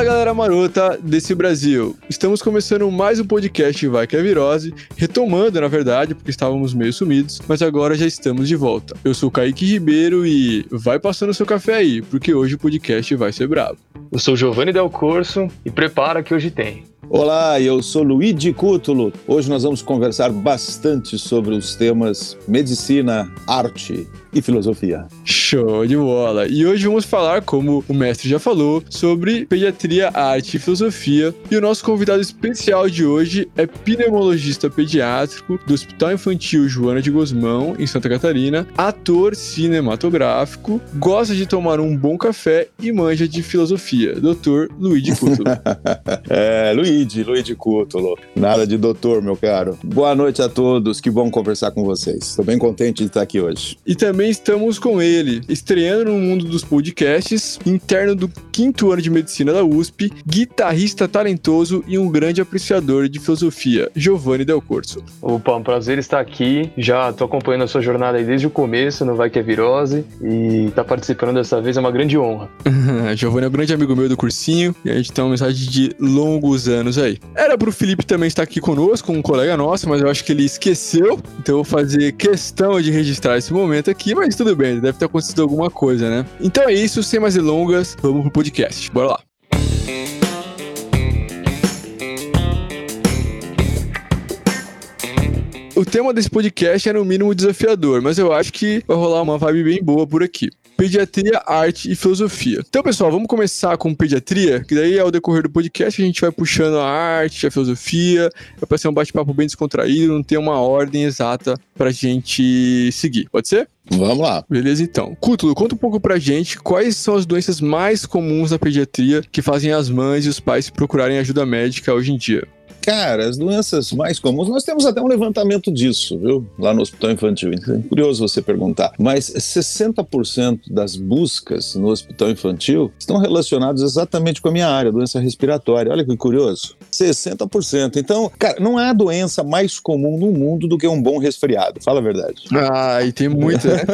Fala galera marota desse Brasil. Estamos começando mais um podcast Vai que é Virose, retomando na verdade, porque estávamos meio sumidos, mas agora já estamos de volta. Eu sou o Kaique Ribeiro e vai passando seu café aí, porque hoje o podcast vai ser bravo. Eu sou Giovanni Del Corso e prepara que hoje tem. Olá, eu sou Luigi Cútulo. Hoje nós vamos conversar bastante sobre os temas medicina, arte e filosofia. Show de bola! E hoje vamos falar, como o mestre já falou, sobre pediatria, arte e filosofia. E o nosso convidado especial de hoje é pneumologista pediátrico do Hospital Infantil Joana de Gosmão, em Santa Catarina, ator cinematográfico, gosta de tomar um bom café e manja de filosofia. Dr. Luigi Cútulo. é, Luigi, Luigi Cútulo. Nada de doutor, meu caro. Boa noite a todos, que bom conversar com vocês. Estou bem contente de estar aqui hoje. E também também estamos com ele, estreando no mundo dos podcasts, interno do quinto ano de medicina da USP, guitarrista talentoso e um grande apreciador de filosofia, Giovanni Del Corso. Opa, um prazer estar aqui. Já tô acompanhando a sua jornada aí desde o começo, no Vai Que é Virose, e tá participando dessa vez é uma grande honra. Giovanni é um grande amigo meu do cursinho, e a gente tem uma mensagem de longos anos aí. Era pro Felipe também estar aqui conosco, um colega nosso, mas eu acho que ele esqueceu, então eu vou fazer questão de registrar esse momento aqui aqui, mas tudo bem, deve ter acontecido alguma coisa, né? Então é isso, sem mais delongas, vamos pro podcast. Bora lá. O tema desse podcast é no mínimo desafiador, mas eu acho que vai rolar uma vibe bem boa por aqui pediatria, arte e filosofia. Então, pessoal, vamos começar com pediatria, que daí ao decorrer do podcast a gente vai puxando a arte, a filosofia, vai ser um bate-papo bem descontraído, não tem uma ordem exata pra gente seguir. Pode ser? Vamos lá. Beleza, então. Cútulo, conta um pouco pra gente quais são as doenças mais comuns na pediatria que fazem as mães e os pais procurarem ajuda médica hoje em dia. Cara, as doenças mais comuns, nós temos até um levantamento disso, viu? Lá no Hospital Infantil. Então, é curioso você perguntar. Mas 60% das buscas no Hospital Infantil estão relacionadas exatamente com a minha área, doença respiratória. Olha que curioso. 60%. Então, cara, não há doença mais comum no mundo do que um bom resfriado. Fala a verdade. Ah, e tem muita, né?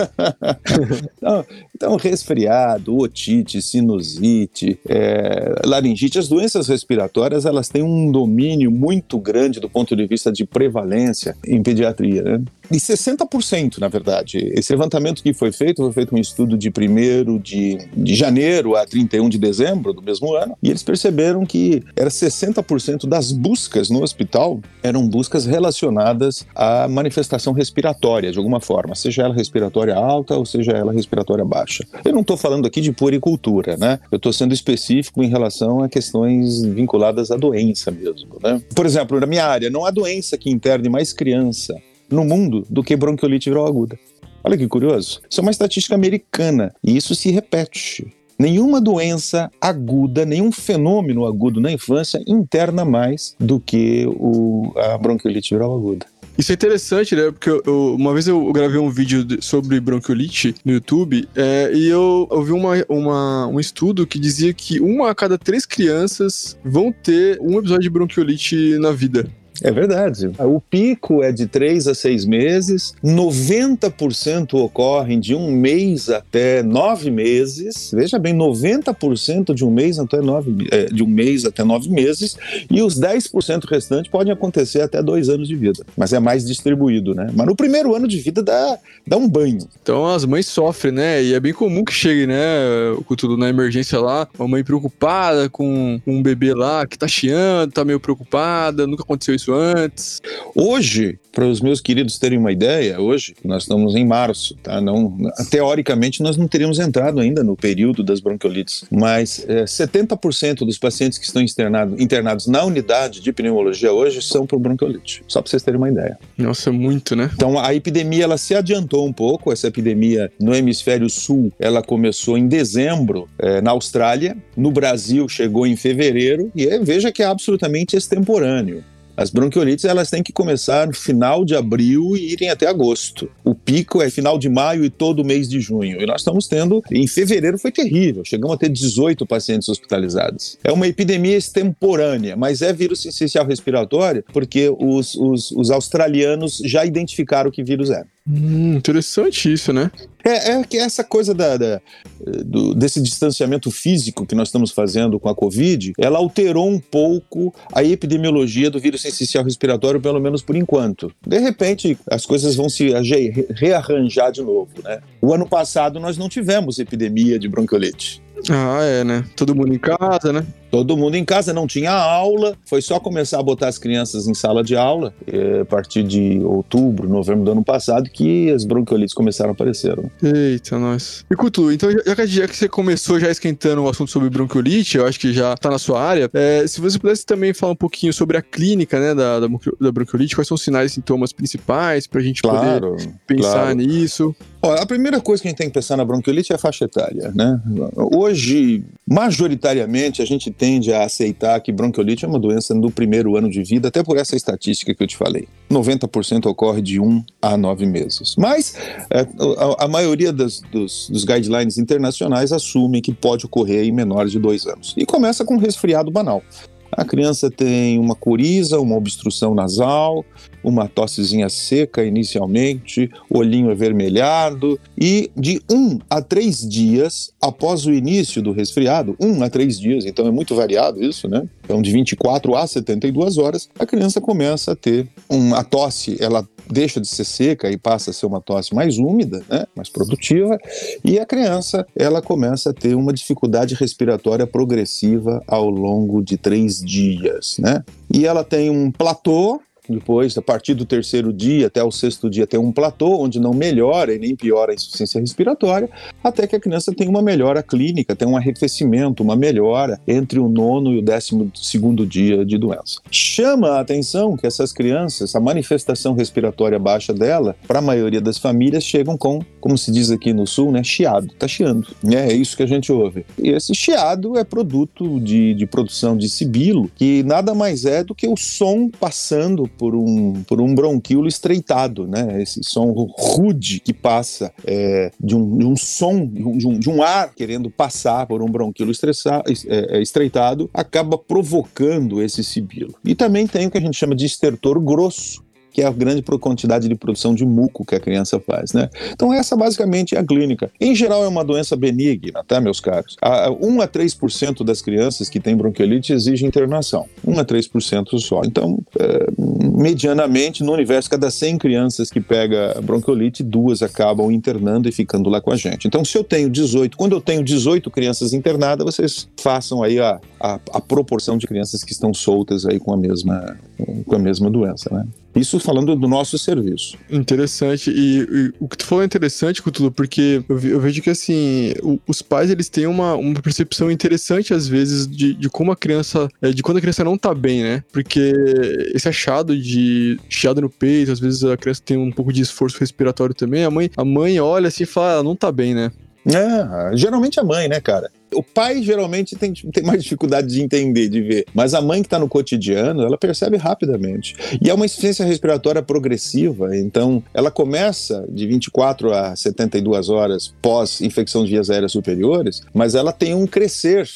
então, então, resfriado, otite, sinusite, é, laringite, as doenças respiratórias, elas têm um domínio muito grande do ponto de vista de prevalência em pediatria, né? E 60%, na verdade. Esse levantamento que foi feito, foi feito um estudo de 1 de, de janeiro a 31 de dezembro do mesmo ano, e eles perceberam que era 60% das buscas no hospital eram buscas relacionadas à manifestação respiratória, de alguma forma, seja ela respiratória alta ou seja ela respiratória baixa. Eu não estou falando aqui de puericultura, né? Eu estou sendo específico em relação a questões vinculadas à doença mesmo, né? Por exemplo, na minha área, não há doença que interne mais criança no mundo do que bronquiolite viral aguda. Olha que curioso. Isso é uma estatística americana e isso se repete. Nenhuma doença aguda, nenhum fenômeno agudo na infância interna mais do que o, a bronquiolite viral aguda. Isso é interessante, né? Porque eu, eu, uma vez eu gravei um vídeo sobre bronquiolite no YouTube é, e eu, eu vi uma, uma, um estudo que dizia que uma a cada três crianças vão ter um episódio de bronquiolite na vida. É verdade. O pico é de três a seis meses, 90% ocorrem de um mês até nove meses. Veja bem, 90% de um mês até nove, é, de um mês até nove meses, e os 10% restantes podem acontecer até dois anos de vida. Mas é mais distribuído, né? Mas no primeiro ano de vida dá, dá um banho. Então as mães sofrem, né? E é bem comum que chegue, né? Com tudo na emergência lá, uma mãe preocupada com um bebê lá que tá chiando, tá meio preocupada, nunca aconteceu isso isso antes. Hoje, para os meus queridos terem uma ideia, hoje, nós estamos em março, tá? Não, teoricamente, nós não teríamos entrado ainda no período das bronquiolites, mas é, 70% dos pacientes que estão internado, internados na unidade de pneumologia hoje são por bronquiolite, só para vocês terem uma ideia. Nossa, muito, né? Então, a epidemia, ela se adiantou um pouco, essa epidemia no hemisfério sul, ela começou em dezembro é, na Austrália, no Brasil chegou em fevereiro, e é, veja que é absolutamente extemporâneo. As bronquiolites elas têm que começar no final de abril e irem até agosto. O pico é final de maio e todo mês de junho. E nós estamos tendo, em fevereiro foi terrível, chegamos a ter 18 pacientes hospitalizados. É uma epidemia extemporânea, mas é vírus essencial respiratório porque os, os, os australianos já identificaram que vírus é. Hum, interessante isso, né? É, é que essa coisa da, da do, desse distanciamento físico que nós estamos fazendo com a Covid, ela alterou um pouco a epidemiologia do vírus essencial respiratório, pelo menos por enquanto. De repente, as coisas vão se rearranjar de novo, né? O ano passado nós não tivemos epidemia de bronquiolite. Ah, é, né? Todo mundo em casa, né? Todo mundo em casa, não tinha aula, foi só começar a botar as crianças em sala de aula, é, a partir de outubro, novembro do ano passado, que as bronquiolites começaram a aparecer. Né? Eita, nós. E Cutu, então já que, já que você começou já esquentando o assunto sobre bronquiolite, eu acho que já tá na sua área, é, se você pudesse também falar um pouquinho sobre a clínica, né, da, da, da bronquiolite, quais são os sinais e sintomas principais pra gente claro, poder pensar claro. nisso? Ó, a primeira coisa que a gente tem que pensar na bronquiolite é a faixa etária, né? Hoje, majoritariamente, a gente tende a aceitar que bronquiolite é uma doença do primeiro ano de vida, até por essa estatística que eu te falei. 90% ocorre de 1 a 9 meses. Mas é, a, a, maioria das, dos, dos, guidelines internacionais assumem que pode ocorrer em menores de 2 anos. E começa com resfriado banal. A criança tem uma coriza, uma obstrução nasal, uma tossezinha seca inicialmente, olhinho avermelhado, e de um a três dias após o início do resfriado, um a três dias, então é muito variado isso, né? Então, de 24 a 72 horas, a criança começa a ter uma tosse, ela deixa de ser seca e passa a ser uma tosse mais úmida, né, mais produtiva, e a criança ela começa a ter uma dificuldade respiratória progressiva ao longo de três dias, né? E ela tem um platô depois, a partir do terceiro dia até o sexto dia, tem um platô onde não melhora e nem piora a insuficiência respiratória, até que a criança tem uma melhora clínica, tem um arrefecimento, uma melhora entre o nono e o décimo segundo dia de doença. Chama a atenção que essas crianças, a manifestação respiratória baixa dela, para a maioria das famílias, chegam com, como se diz aqui no sul, né, chiado, tá chiando. É, é isso que a gente ouve. E esse chiado é produto de, de produção de sibilo, que nada mais é do que o som passando por um, por um bronquíolo estreitado, né? Esse som rude que passa é, de, um, de um som, de um, de um ar querendo passar por um bronquíolo estressar, é, é, estreitado, acaba provocando esse sibilo. E também tem o que a gente chama de estertor grosso, que é a grande quantidade de produção de muco que a criança faz, né? Então essa basicamente é a clínica. Em geral é uma doença benigna, tá, meus caros? A, 1 a 3% das crianças que têm bronquiolite exigem internação. 1 a 3% só. Então, é, medianamente, no universo, cada 100 crianças que pega bronquiolite, duas acabam internando e ficando lá com a gente. Então, se eu tenho 18, quando eu tenho 18 crianças internadas, vocês façam aí a, a, a proporção de crianças que estão soltas aí com a mesma, com a mesma doença, né? Isso falando do nosso serviço. Interessante. E, e o que tu falou é interessante, Cutulo, porque eu, eu, vejo que, assim, o, os pais, eles têm uma, uma percepção interessante, às vezes, de, de como a criança... É, de quando a criança não tá bem, né? Porque esse achado de chiado no peito, às vezes a criança tem um pouco de esforço respiratório também, a mãe, a mãe olha assim e fala, ela ah, não tá bem, né? É, geralmente a mãe, né, cara? O pai geralmente tem, tem mais dificuldade de entender, de ver, mas a mãe que está no cotidiano, ela percebe rapidamente. E é uma insuficiência respiratória progressiva, então ela começa de 24 a 72 horas pós infecção de vias aéreas superiores, mas ela tem um crescer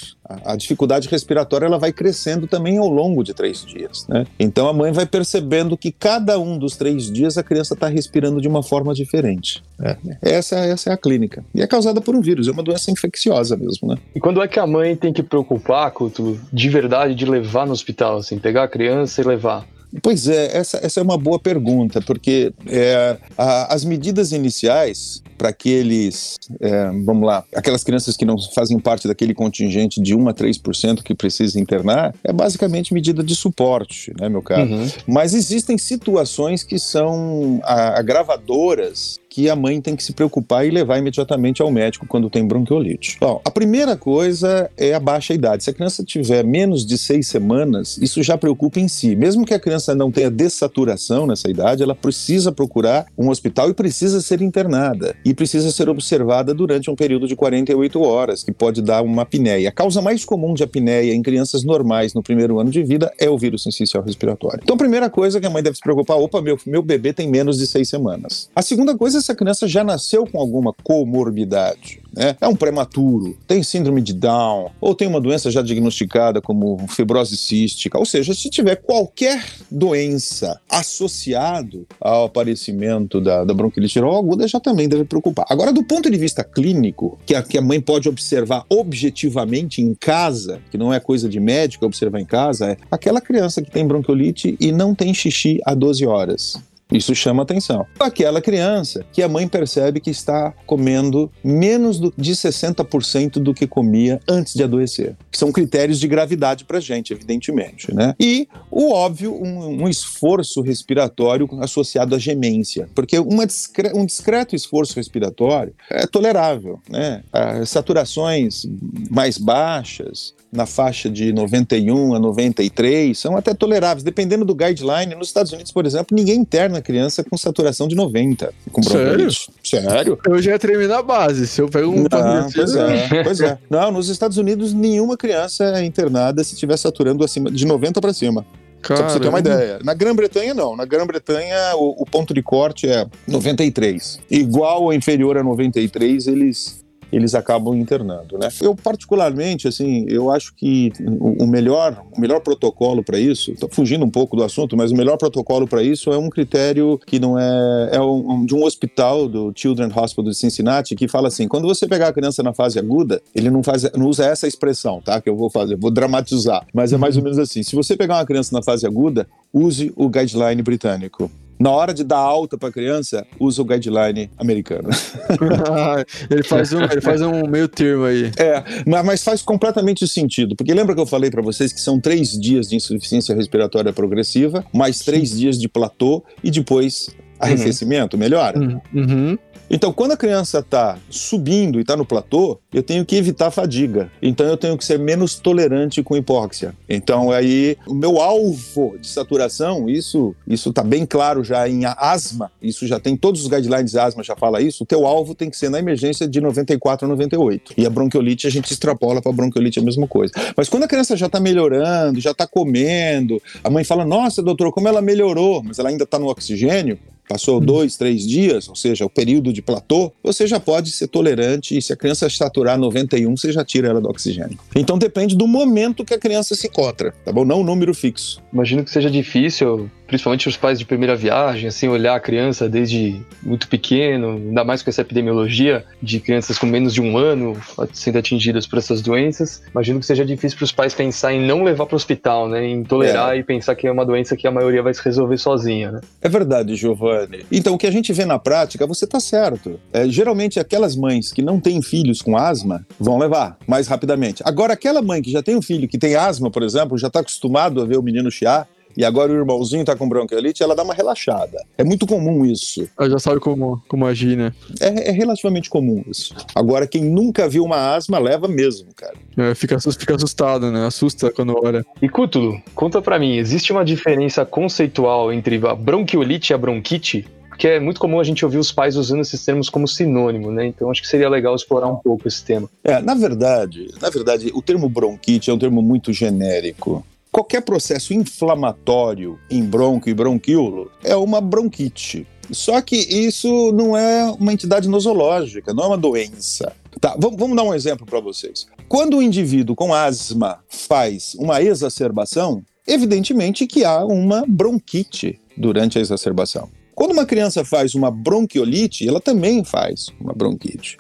a dificuldade respiratória ela vai crescendo também ao longo de três dias. Né? Então a mãe vai percebendo que cada um dos três dias a criança está respirando de uma forma diferente. É. Essa, essa é a clínica. E é causada por um vírus, é uma doença infecciosa mesmo. Né? E quando é que a mãe tem que preocupar, Couto, de verdade, de levar no hospital, assim, pegar a criança e levar? Pois é, essa, essa é uma boa pergunta, porque é, a, as medidas iniciais para aqueles, é, vamos lá, aquelas crianças que não fazem parte daquele contingente de 1 a 3% que precisa internar, é basicamente medida de suporte, né, meu caro? Uhum. Mas existem situações que são agravadoras que a mãe tem que se preocupar e levar imediatamente ao médico quando tem bronquiolite. Bom, a primeira coisa é a baixa idade. Se a criança tiver menos de seis semanas, isso já preocupa em si. Mesmo que a criança não tenha dessaturação nessa idade, ela precisa procurar um hospital e precisa ser internada. E precisa ser observada durante um período de 48 horas, que pode dar uma apneia. A causa mais comum de apneia em crianças normais no primeiro ano de vida é o vírus sensicial respiratório. Então, a primeira coisa que a mãe deve se preocupar, opa, meu, meu bebê tem menos de seis semanas. A segunda coisa essa criança já nasceu com alguma comorbidade. Né? É um prematuro, tem síndrome de Down, ou tem uma doença já diagnosticada como fibrose cística, ou seja, se tiver qualquer doença associado ao aparecimento da, da bronquilite viral aguda, já também deve preocupar. Agora, do ponto de vista clínico, que a, que a mãe pode observar objetivamente em casa, que não é coisa de médico observar em casa, é aquela criança que tem bronquiolite e não tem xixi há 12 horas. Isso chama atenção. Aquela criança que a mãe percebe que está comendo menos do, de 60% do que comia antes de adoecer, são critérios de gravidade para gente, evidentemente, né? E o óbvio, um, um esforço respiratório associado à gemência, porque discre um discreto esforço respiratório é tolerável, né? As saturações mais baixas, na faixa de 91 a 93 são até toleráveis, dependendo do guideline. Nos Estados Unidos, por exemplo, ninguém interna criança com saturação de 90. Com Sério? Sério? Eu já ia tremer na base. Se eu pego um Não, pois é, pois é. Não, nos Estados Unidos, nenhuma criança é internada se estiver saturando acima de 90 para cima. Só pra você ter uma ideia. Na Grã-Bretanha, não. Na Grã-Bretanha, o, o, ponto de corte é 93. Igual ou inferior a 93, eles eles acabam internando, né? Eu particularmente, assim, eu acho que o melhor, o melhor protocolo para isso, tô fugindo um pouco do assunto, mas o melhor protocolo para isso é um critério que não é, é um, de um hospital do Children's Hospital de Cincinnati que fala assim, quando você pegar a criança na fase aguda, ele não faz, não usa essa expressão, tá? Que eu vou fazer, vou dramatizar, mas é mais ou menos assim. Se você pegar uma criança na fase aguda, use o guideline britânico na hora de dar alta para criança, usa o guideline americano. ele, faz um, ele faz um meio termo aí. É, mas faz completamente sentido, porque lembra que eu falei para vocês que são três dias de insuficiência respiratória progressiva, mais três dias de platô e depois arrefecimento, uhum. melhora? Uhum. Então, quando a criança está subindo e está no platô, eu tenho que evitar fadiga. Então, eu tenho que ser menos tolerante com hipóxia. Então, aí, o meu alvo de saturação, isso isso está bem claro já em asma, isso já tem todos os guidelines de asma, já fala isso. O teu alvo tem que ser na emergência de 94 a 98. E a bronquiolite, a gente extrapola para a bronquiolite a mesma coisa. Mas quando a criança já está melhorando, já está comendo, a mãe fala: Nossa, doutor, como ela melhorou, mas ela ainda está no oxigênio, passou uhum. dois, três dias, ou seja, o período de platô, você já pode ser tolerante e se a criança saturar 91, você já tira ela do oxigênio. Então depende do momento que a criança se encontra, tá bom? Não um número fixo. Imagino que seja difícil principalmente os pais de primeira viagem, assim, olhar a criança desde muito pequeno, ainda mais com essa epidemiologia de crianças com menos de um ano sendo atingidas por essas doenças. Imagino que seja difícil para os pais pensar em não levar para o hospital, né? Em tolerar é. e pensar que é uma doença que a maioria vai se resolver sozinha, né? É verdade, Giovanni. Então, o que a gente vê na prática, você está certo. É, geralmente, aquelas mães que não têm filhos com asma vão levar mais rapidamente. Agora, aquela mãe que já tem um filho que tem asma, por exemplo, já está acostumado a ver o menino chiar, e agora o irmãozinho tá com bronquiolite, ela dá uma relaxada. É muito comum isso. Ela já sabe como, como agir, né? É, é relativamente comum isso. Agora, quem nunca viu uma asma, leva mesmo, cara. É, fica, fica assustado, né? Assusta quando olha. E Cútulo, conta pra mim, existe uma diferença conceitual entre a bronquiolite e a bronquite? Porque é muito comum a gente ouvir os pais usando esses termos como sinônimo, né? Então acho que seria legal explorar um pouco esse tema. É, na verdade, na verdade, o termo bronquite é um termo muito genérico. Qualquer processo inflamatório em bronco e bronquíolo é uma bronquite. Só que isso não é uma entidade nosológica, não é uma doença. Tá, vamos dar um exemplo para vocês. Quando o indivíduo com asma faz uma exacerbação, evidentemente que há uma bronquite durante a exacerbação. Quando uma criança faz uma bronquiolite, ela também faz uma bronquite.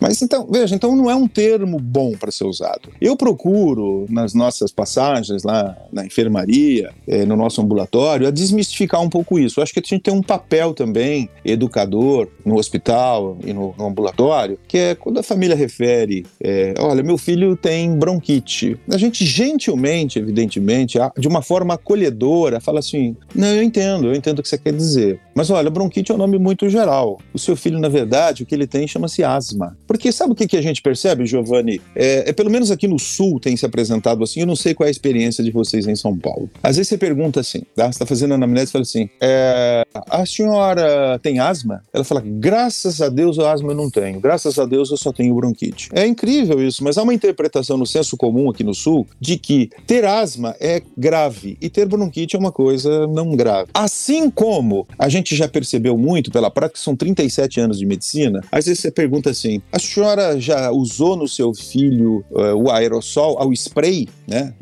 Mas então, veja, então não é um termo bom para ser usado. Eu procuro, nas nossas passagens lá na enfermaria, eh, no nosso ambulatório, a desmistificar um pouco isso. Eu acho que a gente tem um papel também, educador, no hospital e no, no ambulatório, que é quando a família refere, eh, olha, meu filho tem bronquite. A gente gentilmente, evidentemente, de uma forma acolhedora, fala assim, não, eu entendo, eu entendo o que você quer dizer. Mas olha, bronquite é um nome muito geral. O seu filho, na verdade, o que ele tem chama-se asma. Porque sabe o que, que a gente percebe, Giovanni? É, é, pelo menos aqui no Sul tem se apresentado assim, eu não sei qual é a experiência de vocês em São Paulo. Às vezes você pergunta assim, tá? Você está fazendo anamnese e fala assim, é, a senhora tem asma? Ela fala, graças a Deus a asma eu não tenho. Graças a Deus eu só tenho bronquite. É incrível isso, mas há uma interpretação no senso comum aqui no Sul de que ter asma é grave e ter bronquite é uma coisa não grave. Assim como a gente gente já percebeu muito pela prática, são 37 anos de medicina. Às vezes você pergunta assim: a senhora já usou no seu filho uh, o aerossol, o spray, né?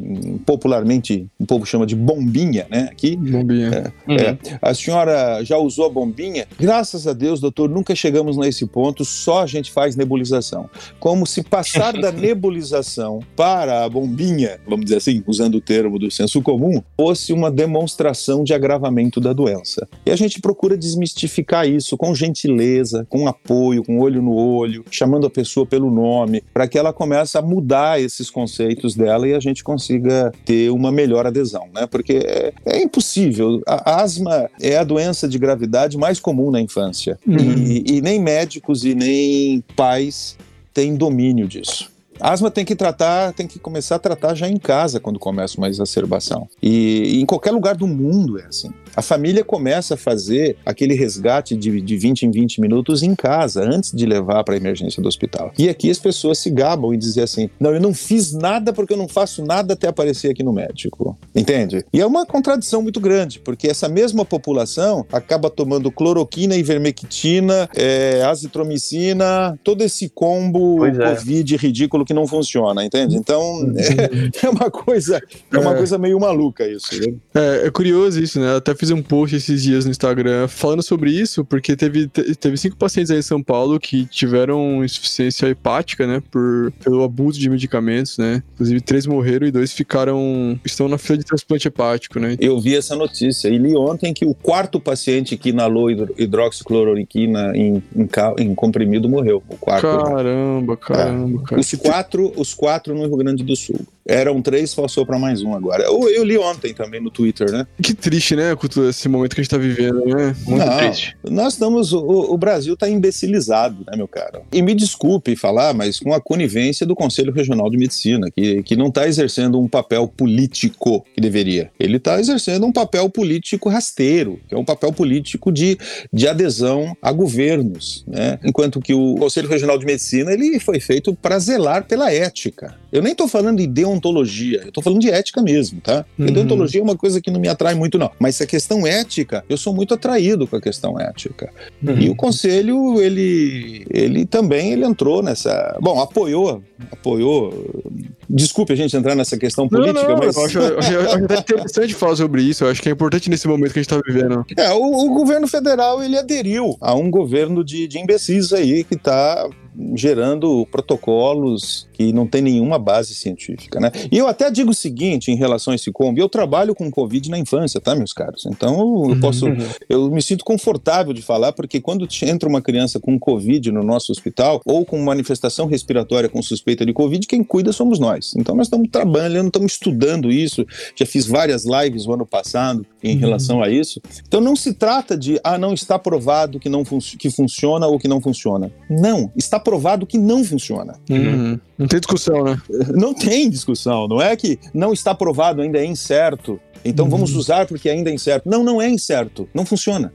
Popularmente o povo chama de bombinha, né? Aqui. Bombinha. É, uhum. é. A senhora já usou a bombinha? Graças a Deus, doutor, nunca chegamos nesse ponto, só a gente faz nebulização. Como se passar da nebulização para a bombinha, vamos dizer assim, usando o termo do senso comum, fosse uma demonstração de agravamento da doença. E a gente procura desmistificar isso com gentileza, com apoio, com olho no olho, chamando a pessoa pelo nome, para que ela comece a mudar esses conceitos dela e a gente consiga ter uma melhor adesão, né? Porque é, é impossível. A asma é a doença de gravidade mais comum na infância. Uhum. E, e nem médicos e nem pais têm domínio disso. Asma tem que tratar, tem que começar a tratar já em casa quando começa uma exacerbação. E, e em qualquer lugar do mundo é assim. A família começa a fazer aquele resgate de, de 20 em 20 minutos em casa, antes de levar para a emergência do hospital. E aqui as pessoas se gabam e dizem assim: não, eu não fiz nada porque eu não faço nada até aparecer aqui no médico. Entende? E é uma contradição muito grande, porque essa mesma população acaba tomando cloroquina, ivermectina, é, azitromicina, todo esse combo é. Covid ridículo que não funciona, entende? Então é, é uma coisa, é uma é. coisa meio maluca isso. Né? É, é curioso isso, né? Até fiz um post esses dias no Instagram falando sobre isso, porque teve, teve cinco pacientes aí em São Paulo que tiveram insuficiência hepática, né, por, pelo abuso de medicamentos, né? Inclusive, três morreram e dois ficaram, estão na fila de transplante hepático, né? Eu vi essa notícia e li ontem que o quarto paciente que inalou hidroxicloroquina em, em, em comprimido morreu. O quarto. Caramba, caramba, é. cara. Os quatro, os quatro no Rio Grande do Sul. Eram três, passou para mais um agora. Eu, eu, li ontem também no Twitter, né? Que triste, né, Couto, esse momento que a gente tá vivendo, né? Muito Não, triste. Nós estamos. O, o Brasil tá imbecilizado, né, meu cara? E me desculpe falar, mas com a conivência do Conselho Regional de Medicina, que, que não está exercendo um papel político que deveria. Ele está exercendo um papel político rasteiro, que é um papel político de, de adesão a governos, né? Enquanto que o Conselho Regional de Medicina ele foi feito para zelar pela ética. Eu nem estou falando de deontologia, eu estou falando de ética mesmo, tá? Uhum. Deontologia é uma coisa que não me atrai muito, não. Mas a questão ética, eu sou muito atraído com a questão ética. Uhum. E o conselho, ele, ele também ele entrou nessa. Bom, apoiou, apoiou. Desculpe a gente entrar nessa questão política, não, não, mas. Eu acho, eu acho, eu acho interessante falar sobre isso. Eu acho que é importante nesse momento que a gente está vivendo. É, o, o, governo federal ele aderiu a um governo de, de imbecis aí que está gerando protocolos que não tem nenhuma base científica, né? E eu até digo o seguinte em relação a esse combo, eu trabalho com Covid na infância, tá, meus caros? Então eu uhum. posso, eu me sinto confortável de falar, porque quando entra uma criança com Covid no nosso hospital, ou com manifestação respiratória com suspeita de Covid, quem cuida somos nós. Então nós estamos trabalhando, estamos estudando isso, já fiz várias lives no ano passado em uhum. relação a isso. Então não se trata de, ah, não está provado que, não fun que funciona ou que não funciona. Não, está provado que não funciona. Uhum. Tem discussão, né? Não tem discussão. Não é que não está provado, ainda é incerto. Então uhum. vamos usar porque ainda é incerto. Não, não é incerto. Não funciona.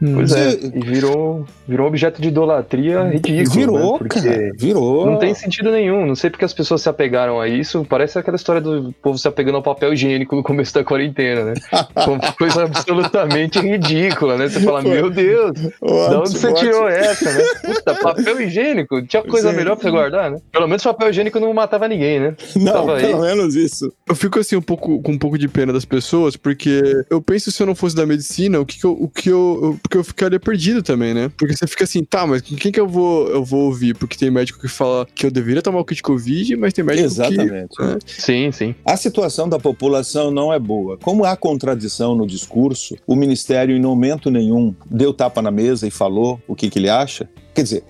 Pois é, e virou, virou objeto de idolatria ridículo. Virou, né? Porque cara, virou. Não tem sentido nenhum. Não sei porque as pessoas se apegaram a isso. Parece aquela história do povo se apegando ao papel higiênico no começo da quarentena, né? Uma coisa absolutamente ridícula, né? Você fala, meu Deus, ótimo, de onde você ótimo. tirou essa, né? Puta, papel higiênico? Tinha coisa Sim. melhor pra você guardar, né? Pelo menos papel higiênico não matava ninguém, né? Não, Tava pelo aí. menos isso. Eu fico assim um pouco com um pouco de pena das pessoas, porque eu penso se eu não fosse da medicina, o que, que eu, o que eu, porque eu ficaria perdido perdido também, né? Porque você fica assim, tá, mas quem que eu vou, eu vou ouvir? Porque tem médico que fala que eu deveria tomar o kit Covid, mas tem médico Exatamente. que... Né? Sim, sim. A situação da população não é boa. Como há contradição no discurso, o Ministério em momento nenhum deu tapa na mesa e falou o que, que ele acha. Quer dizer,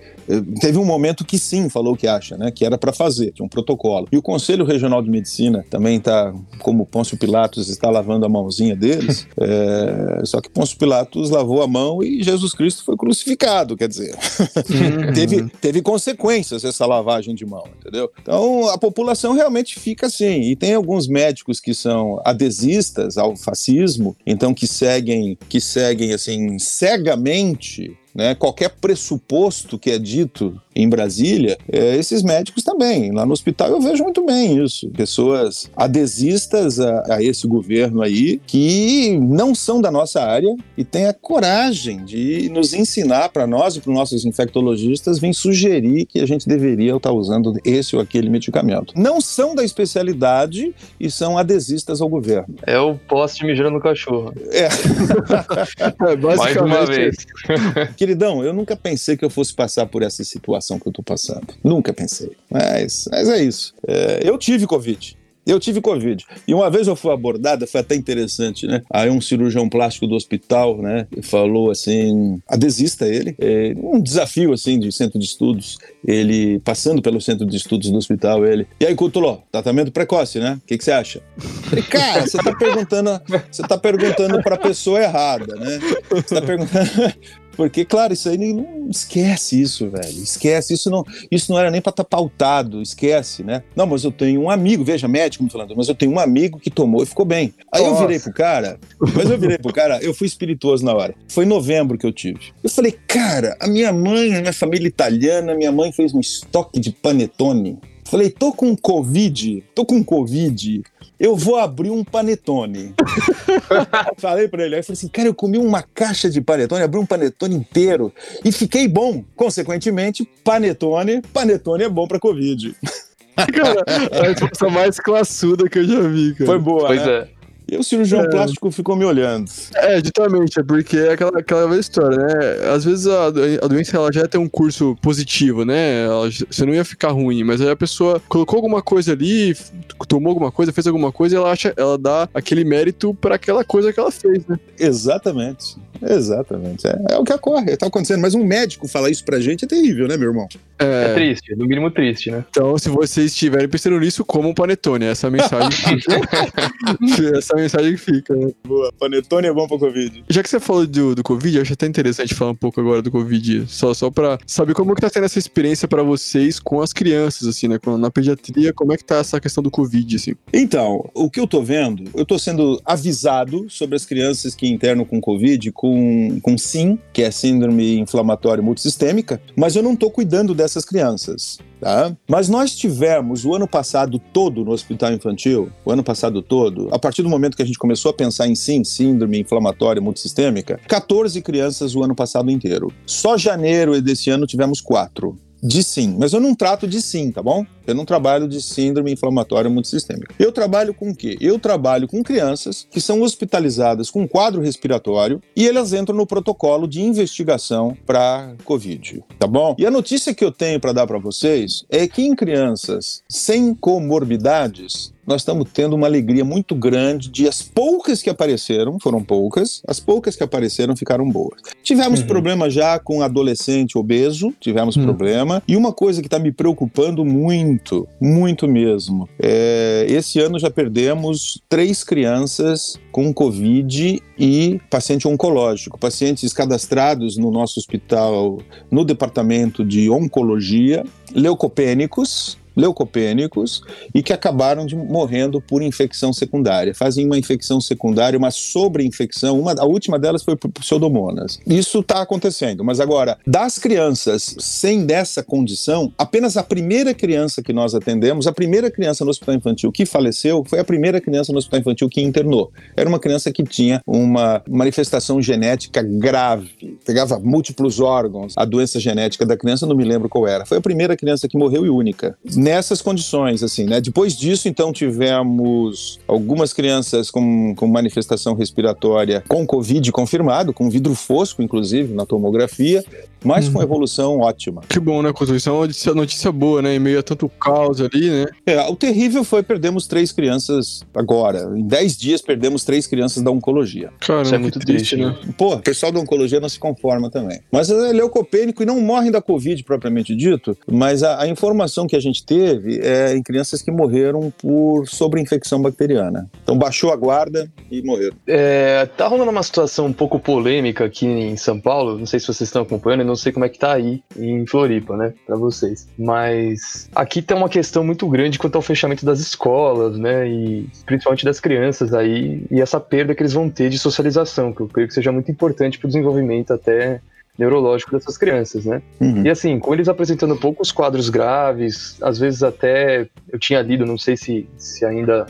Teve um momento que sim falou o que acha, né? Que era para fazer, tinha um protocolo. E o Conselho Regional de Medicina também está, como Pôncio Pilatos está lavando a mãozinha deles, é, só que Pôncio Pilatos lavou a mão e Jesus Cristo foi crucificado, quer dizer, uhum. teve, teve consequências essa lavagem de mão, entendeu? Então a população realmente fica assim. E tem alguns médicos que são adesistas ao fascismo, então que seguem, que seguem assim cegamente né? Qualquer pressuposto que é dito em Brasília, é, esses médicos também. Lá no hospital eu vejo muito bem isso. Pessoas adesistas a, a esse governo aí, que não são da nossa área e têm a coragem de nos ensinar para nós e para os nossos infectologistas, vem sugerir que a gente deveria estar usando esse ou aquele medicamento. Não são da especialidade e são adesistas ao governo. É o poste mijando no cachorro. É. É, Mais uma basicamente, vez. Queridão, eu nunca pensei que eu fosse passar por essa situação que eu tô passando. Nunca pensei. Mas, mas é isso. É, eu tive Covid. Eu tive Covid. E uma vez eu fui abordada, foi até interessante, né? Aí um cirurgião plástico do hospital, né, falou assim, adesista ele, é, um desafio assim de centro de estudos, ele passando pelo centro de estudos do hospital, ele, e aí Cutuló, tratamento precoce, né? O que que você acha? Falei, cara, você tá perguntando, você tá perguntando pra pessoa errada, né? Você tá perguntando porque, claro, isso aí não esquece isso, velho. Esquece. Isso não, isso não era nem para estar pautado, esquece, né? Não, mas eu tenho um amigo, veja, médico me falando, mas eu tenho um amigo que tomou e ficou bem. Aí eu Nossa. virei pro cara, mas eu virei pro cara, eu fui espirituoso na hora. Foi em novembro que eu tive. Eu falei, cara, a minha mãe, a minha família italiana, minha mãe fez um estoque de panetone. Falei, tô com Covid, tô com Covid, eu vou abrir um panetone. falei pra ele, aí falei assim, cara, eu comi uma caixa de panetone, abri um panetone inteiro e fiquei bom. Consequentemente, panetone, panetone é bom pra Covid. cara, a resposta mais classuda que eu já vi, cara. Foi boa, Pois né? é. E o cirurgião É. plástico ficou me olhando. É, justamente, é porque é aquela, aquela história, né? Às vezes a, a doença ela já tem um curso positivo, né? Ela você não ia ficar ruim, mas aí a pessoa colocou alguma coisa ali, tomou alguma coisa, fez alguma coisa e ela acha, ela dá aquele mérito pra aquela coisa que ela fez, né? Exatamente. Exatamente. É, é o que ocorre, tá acontecendo. Mas um médico falar isso pra gente é terrível, né, meu irmão? É É, triste, no mínimo triste, né? então, se vocês estiverem pensando nisso, comam panetone. Essa mensagem essa mensagem que fica, né? Boa. Panetone é bom pra Covid. Já que você falou do, do Covid, eu acho até interessante falar um pouco agora do Covid, só, só pra saber como que tá sendo essa experiência pra vocês com as crianças, assim, né? Na pediatria, como é que tá essa questão do Covid, assim? Então, o que eu tô vendo, eu tô sendo avisado sobre as crianças que internam com Covid com, com SIM, que é Síndrome Inflamatória Multissistêmica, mas eu não tô cuidando dessas crianças. Tá? Mas nós tivemos o ano passado todo no hospital infantil, o ano passado todo, a partir do momento que a gente começou a pensar em SIM, Síndrome Inflamatória Multissistêmica, 14 crianças o ano passado inteiro. Só janeiro desse ano tivemos quatro. De sim, mas eu não trato de sim, tá bom? Eu não trabalho de síndrome inflamatória multissistêmica. Eu trabalho com o quê? Eu trabalho com crianças que são hospitalizadas com quadro respiratório e elas entram no protocolo de investigação para COVID, tá bom? E a notícia que eu tenho para dar para vocês é que em crianças sem comorbidades, nós estamos tendo uma alegria muito grande de as poucas que apareceram, foram poucas, as poucas que apareceram ficaram boas. Tivemos Uhum. problema já com adolescente obeso, tivemos Hum. problema. E uma coisa que está me preocupando muito, muito mesmo, é, esse ano já perdemos três crianças com Covid e paciente oncológico, pacientes cadastrados no nosso hospital, no departamento de oncologia, leucopênicos, leucopênicos e que acabaram de morrendo por infecção secundária. Fazem uma infecção secundária, uma sobreinfecção, uma, a última delas foi por pseudomonas. Isso está acontecendo, mas agora, das crianças sem dessa condição, apenas a primeira criança que nós atendemos, a primeira criança no hospital infantil que faleceu, foi a primeira criança no hospital infantil que internou. Era uma criança que tinha uma manifestação genética grave, pegava múltiplos órgãos. A doença genética da criança, não me lembro qual era. Foi a primeira criança que morreu e única nessas condições, assim, né? Depois disso, então, tivemos algumas crianças com, com manifestação respiratória com Covid confirmado, com vidro fosco, inclusive, na tomografia, mas com Uhum. evolução ótima. Que bom, né, Constituição? É uma notícia, notícia boa, né? Em meio a tanto caos ali, né? É, o terrível foi perdemos três crianças agora. Em dez dias perdemos três crianças da oncologia. Cara, Isso é que muito triste, né? Pô, o pessoal da oncologia não se conforma também. Mas é leucopênico e não morrem da Covid propriamente dito, mas a, a informação que a gente teve é em crianças que morreram por sobreinfecção bacteriana. Então baixou a guarda e morreram. É, tá rolando uma situação um pouco polêmica aqui em São Paulo. Não sei se vocês estão acompanhando, não sei como é que tá aí em Floripa, né, pra vocês. Mas aqui tem uma questão muito grande quanto ao fechamento das escolas, né, e principalmente das crianças aí, e essa perda que eles vão ter de socialização, que eu creio que seja muito importante pro desenvolvimento até neurológico dessas crianças, né? Uhum. E assim, com eles apresentando poucos quadros graves, às vezes até eu tinha lido, não sei se, se ainda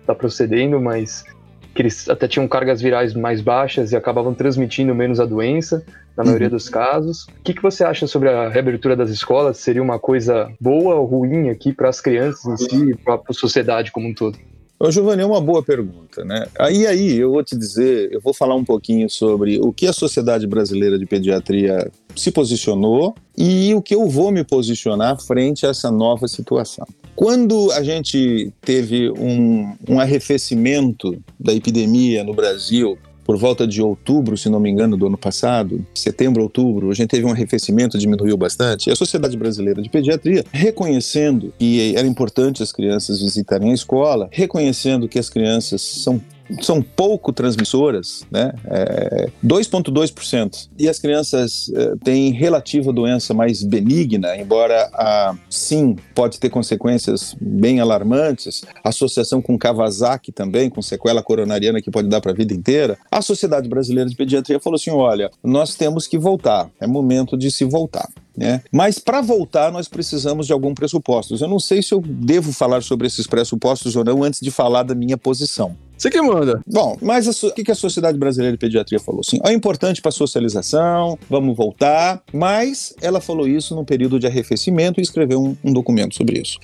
está procedendo, mas que eles até tinham cargas virais mais baixas e acabavam transmitindo menos a doença, na maioria uhum. dos casos. O que, que você acha sobre a reabertura das escolas? Seria uma coisa boa ou ruim aqui para as crianças em si e para a sociedade como um todo? Ô, Giovanni, é uma boa pergunta, né? Aí, aí, eu vou te dizer, eu vou falar um pouquinho sobre o que a Sociedade Brasileira de Pediatria se posicionou e o que eu vou me posicionar frente a essa nova situação. Quando a gente teve um, um arrefecimento da epidemia no Brasil, por volta de outubro, se não me engano, do ano passado, setembro, outubro, a gente teve um arrefecimento, diminuiu bastante. E a Sociedade Brasileira de Pediatria, reconhecendo que era importante as crianças visitarem a escola, reconhecendo que as crianças são são pouco transmissoras, né? É, 2,2%. E as crianças é, têm relativa doença mais benigna, embora a, sim pode ter consequências bem alarmantes. Associação com Kawasaki também, com sequela coronariana que pode dar para a vida inteira. A Sociedade Brasileira de Pediatria falou assim: olha, nós temos que voltar, é momento de se voltar. Né? Mas para voltar, nós precisamos de alguns pressupostos. Eu não sei se eu devo falar sobre esses pressupostos ou não antes de falar da minha posição. Você que manda. Bom, mas o que, a Sociedade Brasileira de Pediatria falou? Assim, é importante para a socialização, vamos voltar, mas ela falou isso num período de arrefecimento e escreveu um, um documento sobre isso.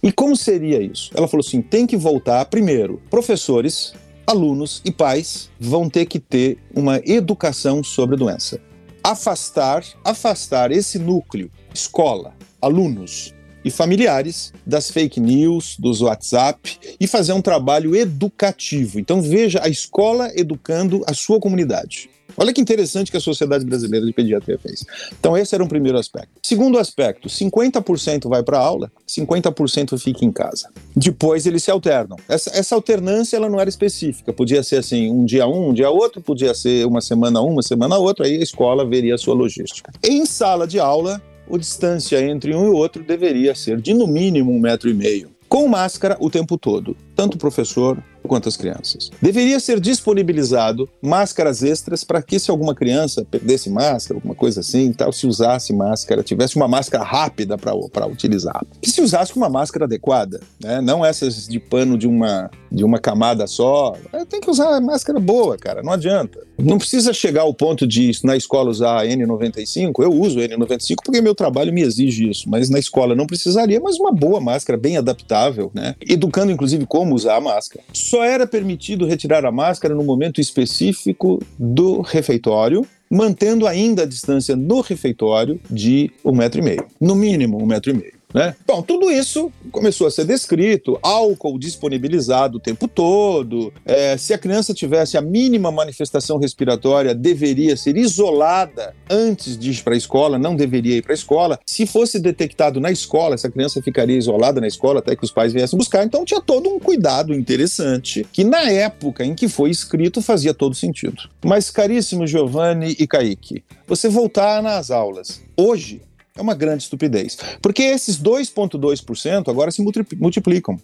E como seria isso? Ela falou assim: tem que voltar, primeiro, professores, alunos e pais vão ter que ter uma educação sobre a doença. Afastar, afastar esse núcleo, escola, alunos, e familiares das fake news, dos WhatsApp e fazer um trabalho educativo. Então veja a escola educando a sua comunidade. Olha que interessante que a Sociedade Brasileira de Pediatria fez. Então, esse era um primeiro aspecto. Segundo aspecto, 50% vai para a aula, 50% fica em casa. Depois eles se alternam. Essa, essa, alternância ela não era específica. Podia ser assim, um dia um, um dia outro, podia ser uma semana um, uma semana outra, aí a escola veria a sua logística. Em sala de aula, a distância entre um e outro deveria ser de no mínimo um metro e meio, com máscara o tempo todo, tanto o professor quanto as crianças. Deveria ser disponibilizado máscaras extras para que se alguma criança perdesse máscara, alguma coisa assim, tal, se usasse máscara, tivesse uma máscara rápida para utilizar. Que se usasse uma máscara adequada, né? não essas de pano de uma, de uma camada só. É, tem que usar máscara boa, cara, não adianta. Não precisa chegar ao ponto de na escola usar a N95, eu uso a N95 porque meu trabalho me exige isso, mas na escola não precisaria, mas uma boa máscara, bem adaptável, né? Educando inclusive como usar a máscara. Só só era permitido retirar a máscara no momento específico do refeitório, mantendo ainda a distância no refeitório de um metro e meio, no mínimo um metro e meio. Né? Bom, tudo isso começou a ser descrito, álcool disponibilizado o tempo todo. É, se a criança tivesse a mínima manifestação respiratória, deveria ser isolada antes de ir para a escola, não deveria ir para a escola. Se fosse detectado na escola, essa criança ficaria isolada na escola até que os pais viessem buscar. Então tinha todo um cuidado interessante que na época em que foi escrito fazia todo sentido. Mas caríssimo Giovanni e Kaique, você voltar nas aulas hoje é uma grande estupidez. Porque esses 2,2% agora se multiplicam.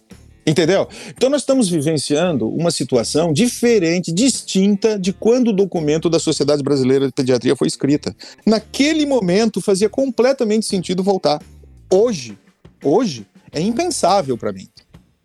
Entendeu? Então nós estamos vivenciando uma situação diferente, distinta de quando o documento da Sociedade Brasileira de Pediatria foi escrita. Naquele momento fazia completamente sentido voltar. Hoje, hoje é impensável para mim.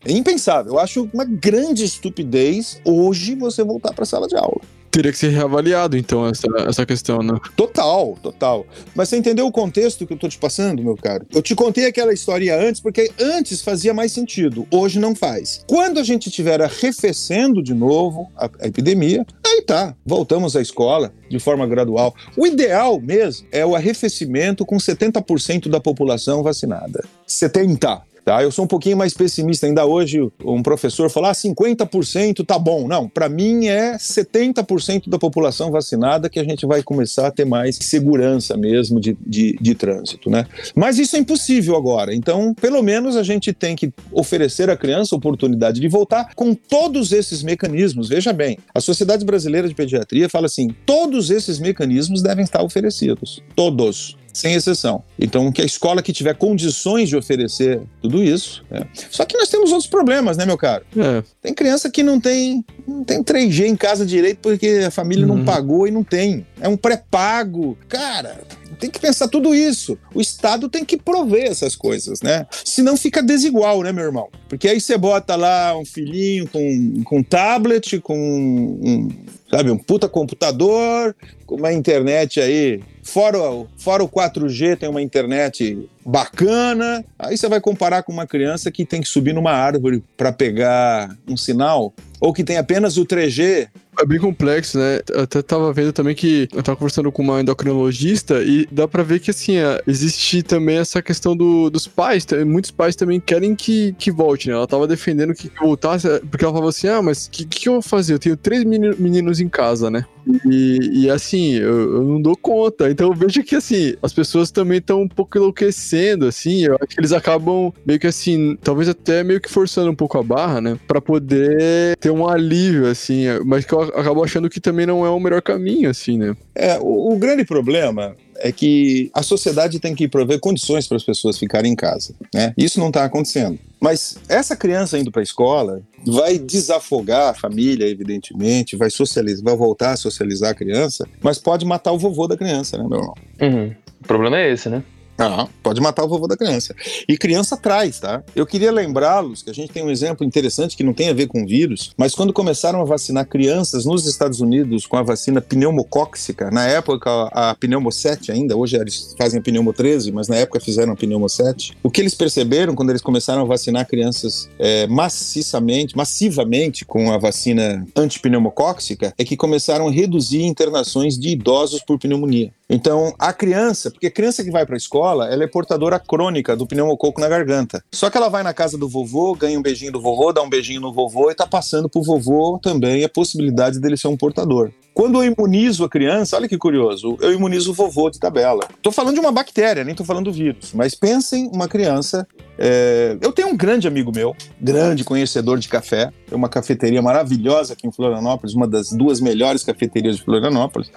É impensável. Eu acho uma grande estupidez hoje você voltar para a sala de aula teria que ser reavaliado, então, essa, essa questão, né? Total, total. Mas você entendeu o contexto que eu tô te passando, meu caro? Eu te contei aquela história antes, porque antes fazia mais sentido, hoje não faz. Quando a gente estiver arrefecendo de novo a, a epidemia, aí tá, voltamos à escola de forma gradual. O ideal mesmo é o arrefecimento com 70% da população vacinada. 70%. Tá? Eu sou um pouquinho mais pessimista. Ainda hoje, um professor falou: ah, 50% tá bom. Não, para mim é 70% da população vacinada que a gente vai começar a ter mais segurança mesmo de, de, de trânsito. Né? Mas isso é impossível agora. Então, pelo menos a gente tem que oferecer à criança a oportunidade de voltar com todos esses mecanismos. Veja bem, a Sociedade Brasileira de Pediatria fala assim: todos esses mecanismos devem estar oferecidos. Todos sem exceção. Então, que a escola que tiver condições de oferecer tudo isso. Né? Só que nós temos outros problemas, né, meu caro? É. Tem criança que não tem, não tem 3G em casa direito porque a família Uhum. não pagou e não tem. É um pré-pago. Cara, tem que pensar tudo isso. O Estado tem que prover essas coisas, né? Senão fica desigual, né, meu irmão? Porque aí você bota lá um filhinho com, com tablet, com um, sabe, um puta computador, com uma internet aí. Fora, fora o 4G, tem uma internet bacana. Aí você vai comparar com uma criança que tem que subir numa árvore para pegar um sinal, ou que tem apenas o 3G. É bem complexo, né? Eu até tava vendo também que eu tava conversando com uma endocrinologista e dá pra ver que, assim, é, existe também essa questão do- dos pais. Muitos pais também querem que, que volte, né? Ela tava defendendo que voltasse, porque ela falava assim: ah, mas o que, que eu vou fazer? Eu tenho três meni- meninos em casa, né? E, e, assim, eu, eu não dou conta. Então eu vejo que, assim, as pessoas também estão um pouco enlouquecendo, assim. Eu acho que eles acabam meio que assim, talvez até meio que forçando um pouco a barra, né? Pra poder ter um alívio, assim. Mas que eu acabo achando que também não é o melhor caminho, assim, né? É, o, o grande problema é que a sociedade tem que prover condições para as pessoas ficarem em casa, né? Isso não está acontecendo. Mas essa criança indo para a escola vai desafogar a família, evidentemente, vai socializar, vai voltar a socializar a criança, mas pode matar o vovô da criança, né, meu irmão? Uhum. O problema é esse, né? Ah, pode matar o vovô da criança. E criança traz, tá? Eu queria lembrá-los que a gente tem um exemplo interessante que não tem a ver com vírus, mas quando começaram a vacinar crianças nos Estados Unidos com a vacina pneumocóxica, na época a pneumo 7 ainda, hoje eles fazem a pneumo 13, mas na época fizeram a pneumo 7. O que eles perceberam quando eles começaram a vacinar crianças é, maciçamente, massivamente com a vacina antipneumocóxica é que começaram a reduzir internações de idosos por pneumonia. Então, a criança, porque a criança que vai para a escola, ela é portadora crônica do pneumococo na garganta. Só que ela vai na casa do vovô, ganha um beijinho do vovô, dá um beijinho no vovô e tá passando pro vovô também a possibilidade dele ser um portador. Quando eu imunizo a criança, olha que curioso, eu imunizo o vovô de tabela. Tô falando de uma bactéria, nem tô falando do vírus, mas pensem uma criança. é, Eu tenho um grande amigo meu, grande conhecedor de café, tem uma cafeteria maravilhosa aqui em Florianópolis, uma das duas melhores cafeterias de Florianópolis,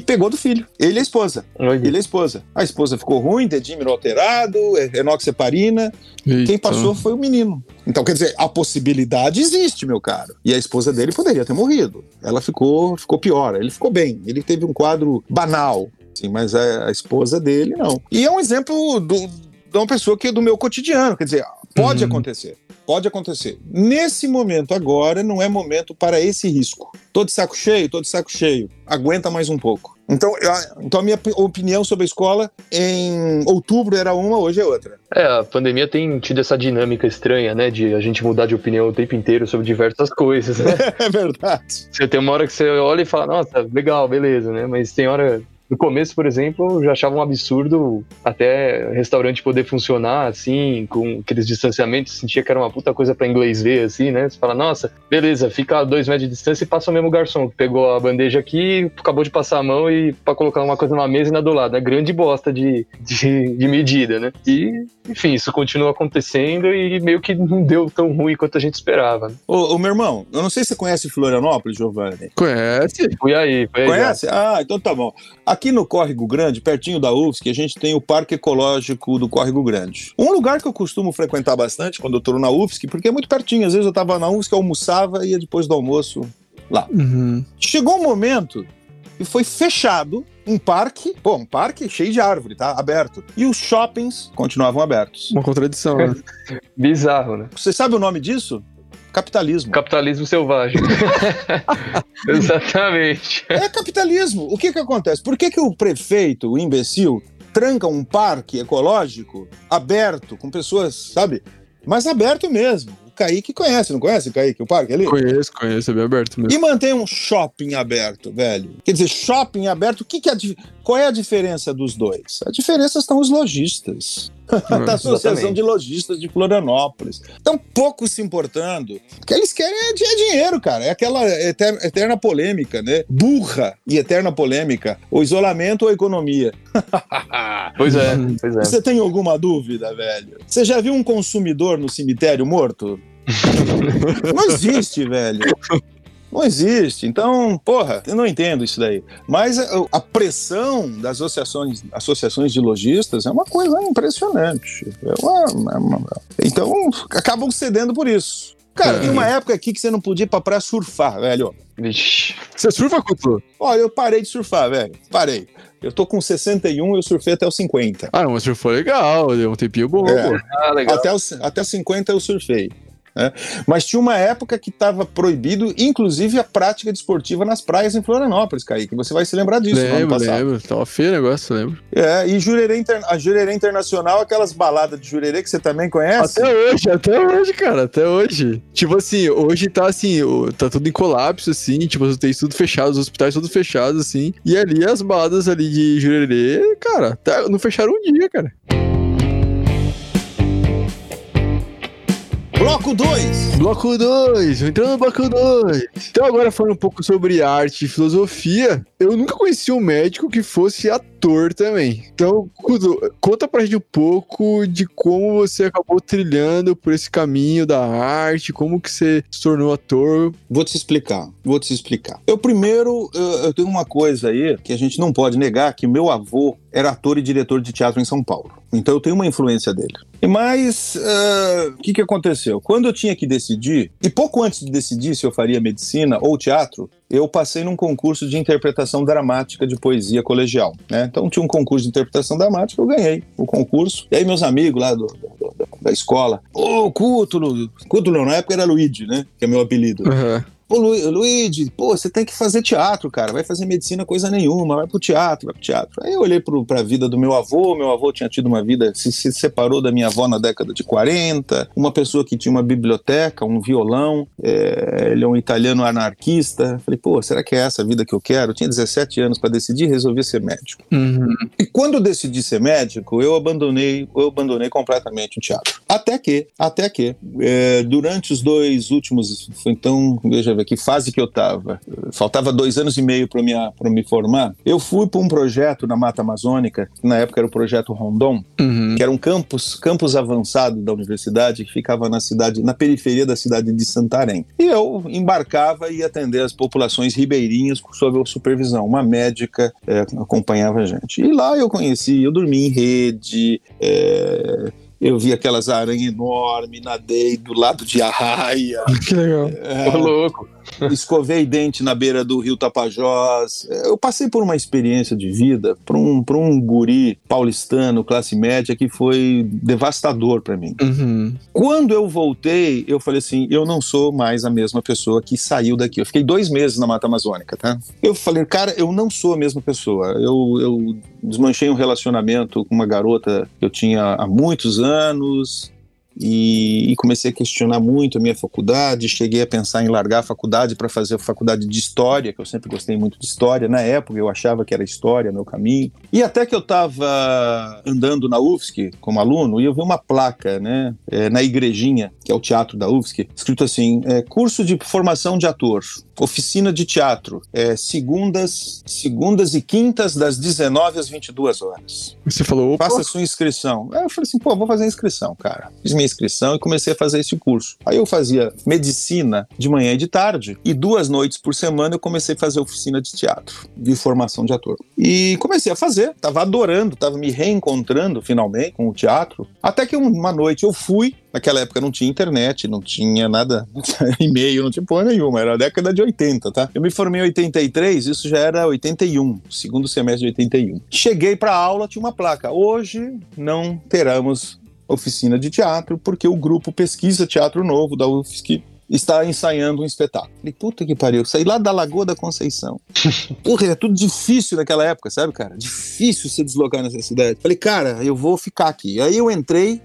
que pegou do filho, ele e a esposa. Olha. Ele e a esposa. A esposa ficou ruim, dedímero alterado, é- enoxaparina. Quem Eita. passou foi o menino. Então, quer dizer, a possibilidade existe, meu caro. E a esposa dele poderia ter morrido. Ela ficou, ficou pior. Ele ficou bem. Ele teve um quadro banal, assim, mas a, a esposa dele não. E é um exemplo do, de uma pessoa que é do meu cotidiano. Quer dizer, pode Uhum. acontecer. Pode acontecer. Nesse momento agora, não é momento para esse risco. Tô de saco cheio, tô de saco cheio. Aguenta mais um pouco. Então, eu- então a minha op- opinião sobre a escola em outubro era uma, hoje é outra. É, a pandemia tem tido essa dinâmica estranha, né? De a gente mudar de opinião o tempo inteiro sobre diversas coisas, né? É verdade. Você tem uma hora que você olha e fala, nossa, legal, beleza, né? Mas tem hora. No começo, por exemplo, eu já achava um absurdo até restaurante poder funcionar assim, com aqueles distanciamentos, sentia que era uma puta coisa pra inglês ver, assim, né? Você fala, nossa, beleza, fica a dois metros de distância e passa o mesmo garçom, que pegou a bandeja aqui, acabou de passar a mão e pra colocar uma coisa na mesa e na do lado. É grande bosta de, de, de medida, né? E, enfim, isso continua acontecendo e meio que não deu tão ruim quanto a gente esperava. né? Ô, ô, meu irmão, eu não sei se você conhece Florianópolis, Giovanni. Conhece? Fui aí, foi aí. já. Conhece? Ah, então tá bom. Aqui no Córrego Grande, pertinho da UFSC, a gente tem o Parque Ecológico do Córrego Grande. Um lugar que eu costumo frequentar bastante quando eu tô na UFSC, porque é muito pertinho. Às vezes eu tava na UFSC, almoçava e ia depois do almoço lá. Uhum. Chegou um momento que foi fechado um parque, pô, um parque cheio de árvore, tá? Aberto. E os shoppings continuavam abertos. Uma contradição, né? Bizarro, né? Você sabe o nome disso? Capitalismo. Capitalismo selvagem. Exatamente. É capitalismo. O que que acontece? Por que, que o prefeito, o imbecil, tranca um parque ecológico aberto, com pessoas, sabe? Mas aberto mesmo. O Kaique conhece, não conhece o Kaique, o parque ali? Conheço, conheço, é bem aberto mesmo. E mantém um shopping aberto, velho. Quer dizer, shopping aberto, o que que é qual é a diferença dos dois? A diferença estão os lojistas. Da Associação exatamente. de Lojistas de Florianópolis. Estão pouco se importando. O que eles querem é é dinheiro, cara. É aquela eter- eterna polêmica, né? Burra e eterna polêmica. O isolamento ou a economia. Pois é, pois é. Você tem alguma dúvida, velho? Você já viu um consumidor no cemitério morto? Não existe, velho. Não existe. Então, porra, eu não entendo isso daí. Mas a, a pressão das associações, associações de lojistas é uma coisa impressionante. É uma, é uma, então, acabam cedendo por isso. Cara, é. tem uma época aqui que você não podia ir pra praia surfar, velho. Vixe. Você surfa, Couto? Olha, eu parei de surfar, velho. Parei. Eu tô com 61 e eu surfei até os 50. Ah, mas surfou legal, deu um tempinho bom, é. Ah, legal. Até, os, até 50 eu surfei. Né? Mas tinha uma época que estava proibido, inclusive, a prática desportiva nas praias em Florianópolis, Kaique. Você vai se lembrar disso lembro, Lembro, tava feio o negócio, lembro. É, e Jurerê Inter... a Jurerê Internacional, aquelas baladas de Jurerê que você também conhece? Até hoje, até hoje, cara, até hoje. Tipo assim, hoje tá assim, tá tudo em colapso, assim, tipo, tem tudo fechado, os hospitais tudo fechados, assim, e ali as baladas ali de Jurerê, cara, tá, não fecharam um dia, cara. Bloco 2. Bloco 2, entrando no bloco 2. Então, agora falando um pouco sobre arte e filosofia, eu nunca conheci um médico que fosse ator também. Então, Kudo, conta pra gente um pouco de como você acabou trilhando por esse caminho da arte, como que você se tornou ator. Vou te explicar, vou te explicar. Eu primeiro, eu tenho uma coisa aí que a gente não pode negar, que meu avô era ator e diretor de teatro em São Paulo. Então eu tenho uma influência dele. Mas ah, o uh, que, que aconteceu? Quando eu tinha que decidir, e pouco antes de decidir se eu faria medicina ou teatro, eu passei num concurso de interpretação dramática de poesia colegial. Né? Então tinha um concurso de interpretação dramática, eu ganhei o concurso. E aí meus amigos lá do, do, da escola, ô, oh, Cútulo, Cútulo na época era Luigi, né? Que é meu apelido. Uhum. Pô, Lu, Luigi, pô, você tem que fazer teatro, cara. Vai fazer medicina coisa nenhuma, vai pro teatro, vai pro teatro. Aí eu olhei pro, pra vida do meu avô, meu avô tinha tido uma vida, se, se separou da minha avó na década de 40, uma pessoa que tinha uma biblioteca, um violão, é, ele é um italiano anarquista. Falei, pô, será que é essa a vida que eu quero? Eu tinha 17 anos para decidir, resolvi ser médico. Uhum. E quando eu decidi ser médico, eu abandonei, eu abandonei completamente o teatro. Até que, até que, é, durante os dois últimos, então, veja ver que fase que eu estava. Faltava dois anos e meio para me formar. Eu fui para um projeto na Mata Amazônica, que na época era o projeto Rondon, uhum. que era um campus, campus avançado da universidade que ficava na cidade, na periferia da cidade de Santarém. E eu embarcava e ia atender as populações ribeirinhas sob supervisão. Uma médica é, acompanhava a gente. E lá eu conheci, eu dormi em rede. É, eu vi aquelas aranhas enormes, nadei do lado de arraia. Que legal. É, louco. Escovei dente na beira do rio Tapajós. Eu passei por uma experiência de vida para um, um guri paulistano, classe média, que foi devastador para mim. Uhum. Quando eu voltei, eu falei assim: eu não sou mais a mesma pessoa que saiu daqui. Eu fiquei dois meses na Mata Amazônica, tá? Eu falei, cara, eu não sou a mesma pessoa. Eu, eu desmanchei um relacionamento com uma garota que eu tinha há muitos anos e, e, comecei a questionar muito a minha faculdade. Cheguei a pensar em largar a faculdade para fazer a faculdade de História, que eu sempre gostei muito de História. Na época eu achava que era História meu caminho. E até que eu estava andando na UFSC como aluno e eu vi uma placa né, é, na igrejinha, que é o teatro da UFSC, escrito assim: é, curso de formação de ator oficina de teatro, é, segundas, segundas e quintas das 19 às 22 horas. Você falou, Opa. faça sua inscrição. Aí eu falei assim, pô, vou fazer a inscrição, cara. Fiz minha inscrição e comecei a fazer esse curso. Aí eu fazia medicina de manhã e de tarde e duas noites por semana eu comecei a fazer oficina de teatro, de formação de ator. E comecei a fazer, tava adorando, tava me reencontrando finalmente com o teatro. Até que uma noite eu fui Naquela época não tinha internet, não tinha nada, e-mail, não tinha porra nenhuma, era a década de 80, tá? Eu me formei em 83, isso já era 81, segundo semestre de 81. Cheguei pra aula, tinha uma placa. Hoje não teremos oficina de teatro, porque o grupo Pesquisa Teatro Novo da UFSC está ensaiando um espetáculo. Falei, puta que pariu, saí lá da Lagoa da Conceição. Porra, é tudo difícil naquela época, sabe, cara? Difícil se deslocar nessa cidade. Falei, cara, eu vou ficar aqui. Aí eu entrei,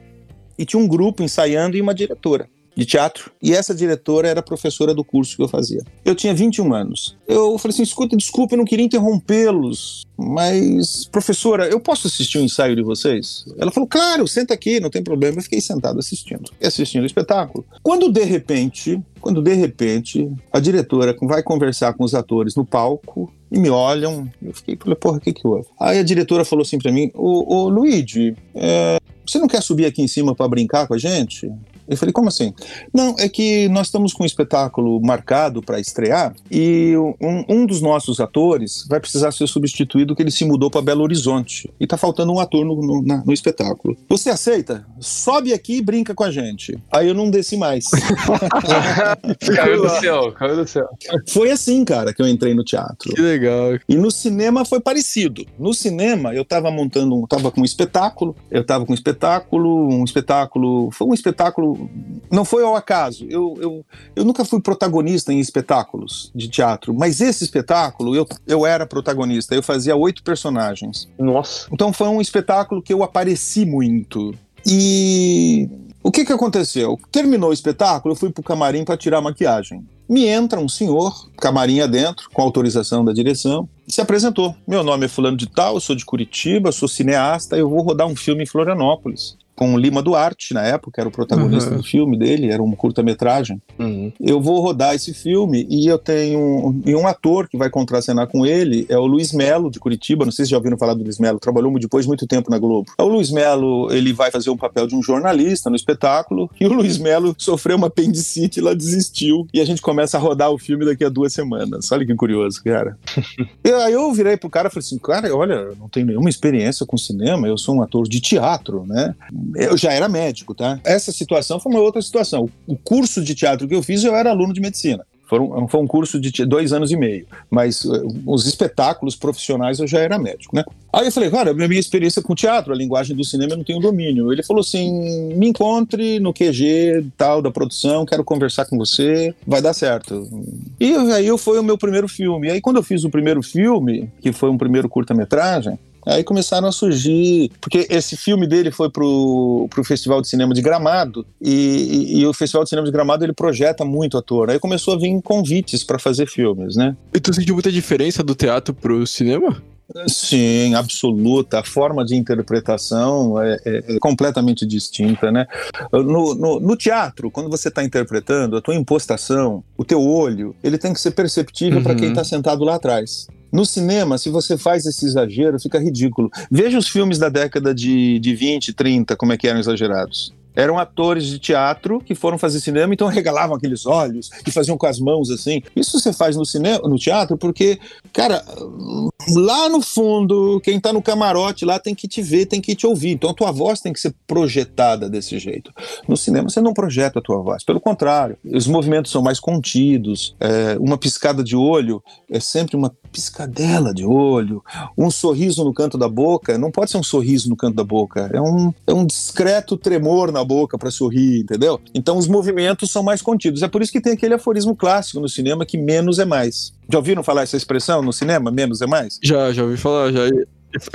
e tinha um grupo ensaiando e uma diretora de teatro, e essa diretora era professora do curso que eu fazia. Eu tinha 21 anos. Eu falei assim: escuta, desculpa, eu não queria interrompê-los, mas, professora, eu posso assistir o um ensaio de vocês? Ela falou: claro, senta aqui, não tem problema. Eu fiquei sentado assistindo, assistindo o espetáculo. Quando de repente, quando de repente a diretora vai conversar com os atores no palco, e me olham. Eu fiquei, falei, porra, o que que houve? Aí a diretora falou assim para mim: Ô, ô Luigi, é, você não quer subir aqui em cima para brincar com a gente? Eu falei, como assim? Não, é que nós estamos com um espetáculo marcado para estrear e um, um, dos nossos atores vai precisar ser substituído que ele se mudou para Belo Horizonte e tá faltando um ator no, no, na, no, espetáculo. Você aceita? Sobe aqui e brinca com a gente. Aí eu não desci mais. caiu do céu, caiu do céu. Foi assim, cara, que eu entrei no teatro. Que legal. E no cinema foi parecido. No cinema eu tava montando, um, tava com um espetáculo, eu tava com um espetáculo, um espetáculo, foi um espetáculo, não foi ao acaso. Eu, eu, eu nunca fui protagonista em espetáculos de teatro, mas esse espetáculo eu, eu era protagonista, eu fazia oito personagens. Nossa. Então foi um espetáculo que eu apareci muito. E o que, que aconteceu? Terminou o espetáculo, eu fui pro camarim para tirar a maquiagem. Me entra um senhor, camarim adentro, com autorização da direção, e se apresentou. Meu nome é Fulano de Tal, eu sou de Curitiba, sou cineasta, eu vou rodar um filme em Florianópolis com o Lima Duarte, na época, era o protagonista uhum. do filme dele, era um curta-metragem. Uhum. Eu vou rodar esse filme e eu tenho e um ator que vai contracenar com ele, é o Luiz Melo, de Curitiba, não sei se já ouviram falar do Luiz Melo, trabalhou depois muito tempo na Globo. O Luiz Melo, ele vai fazer um papel de um jornalista no espetáculo, e o Luiz Melo sofreu uma apendicite, ela desistiu, e a gente começa a rodar o filme daqui a duas semanas. Olha que curioso, cara. e aí eu virei pro cara e falei assim, cara, olha, não tenho nenhuma experiência com cinema, eu sou um ator de teatro, né? Eu já era médico, tá? Essa situação foi uma outra situação. O curso de teatro que eu fiz, eu era aluno de medicina. Foram, foi um curso de dois anos e meio, mas uh, os espetáculos profissionais eu já era médico, né? Aí eu falei, cara, minha experiência com teatro, a linguagem do cinema eu não tenho domínio. Ele falou assim: me encontre no QG tal da produção, quero conversar com você, vai dar certo. E aí foi o meu primeiro filme. Aí quando eu fiz o primeiro filme, que foi um primeiro curta-metragem, Aí começaram a surgir, porque esse filme dele foi pro, pro Festival de Cinema de Gramado, e, e, e o Festival de Cinema de Gramado ele projeta muito ator. Aí começou a vir convites para fazer filmes, né? E tu sentiu muita diferença do teatro pro cinema? Sim, absoluta. A forma de interpretação é, é, é completamente distinta, né? No, no, no teatro, quando você está interpretando, a tua impostação, o teu olho, ele tem que ser perceptível uhum. para quem está sentado lá atrás. No cinema, se você faz esse exagero, fica ridículo. Veja os filmes da década de, de 20, 30, como é que eram exagerados eram atores de teatro que foram fazer cinema, então regalavam aqueles olhos e faziam com as mãos assim. Isso você faz no cinema, no teatro, porque, cara, lá no fundo, quem tá no camarote lá tem que te ver, tem que te ouvir. Então a tua voz tem que ser projetada desse jeito. No cinema você não projeta a tua voz, pelo contrário, os movimentos são mais contidos. É, uma piscada de olho é sempre uma piscadela de olho. Um sorriso no canto da boca não pode ser um sorriso no canto da boca, é um, é um discreto tremor na boca para sorrir, entendeu? Então os movimentos são mais contidos. É por isso que tem aquele aforismo clássico no cinema que menos é mais. Já ouviram falar essa expressão no cinema? Menos é mais? Já, já ouvi falar, já.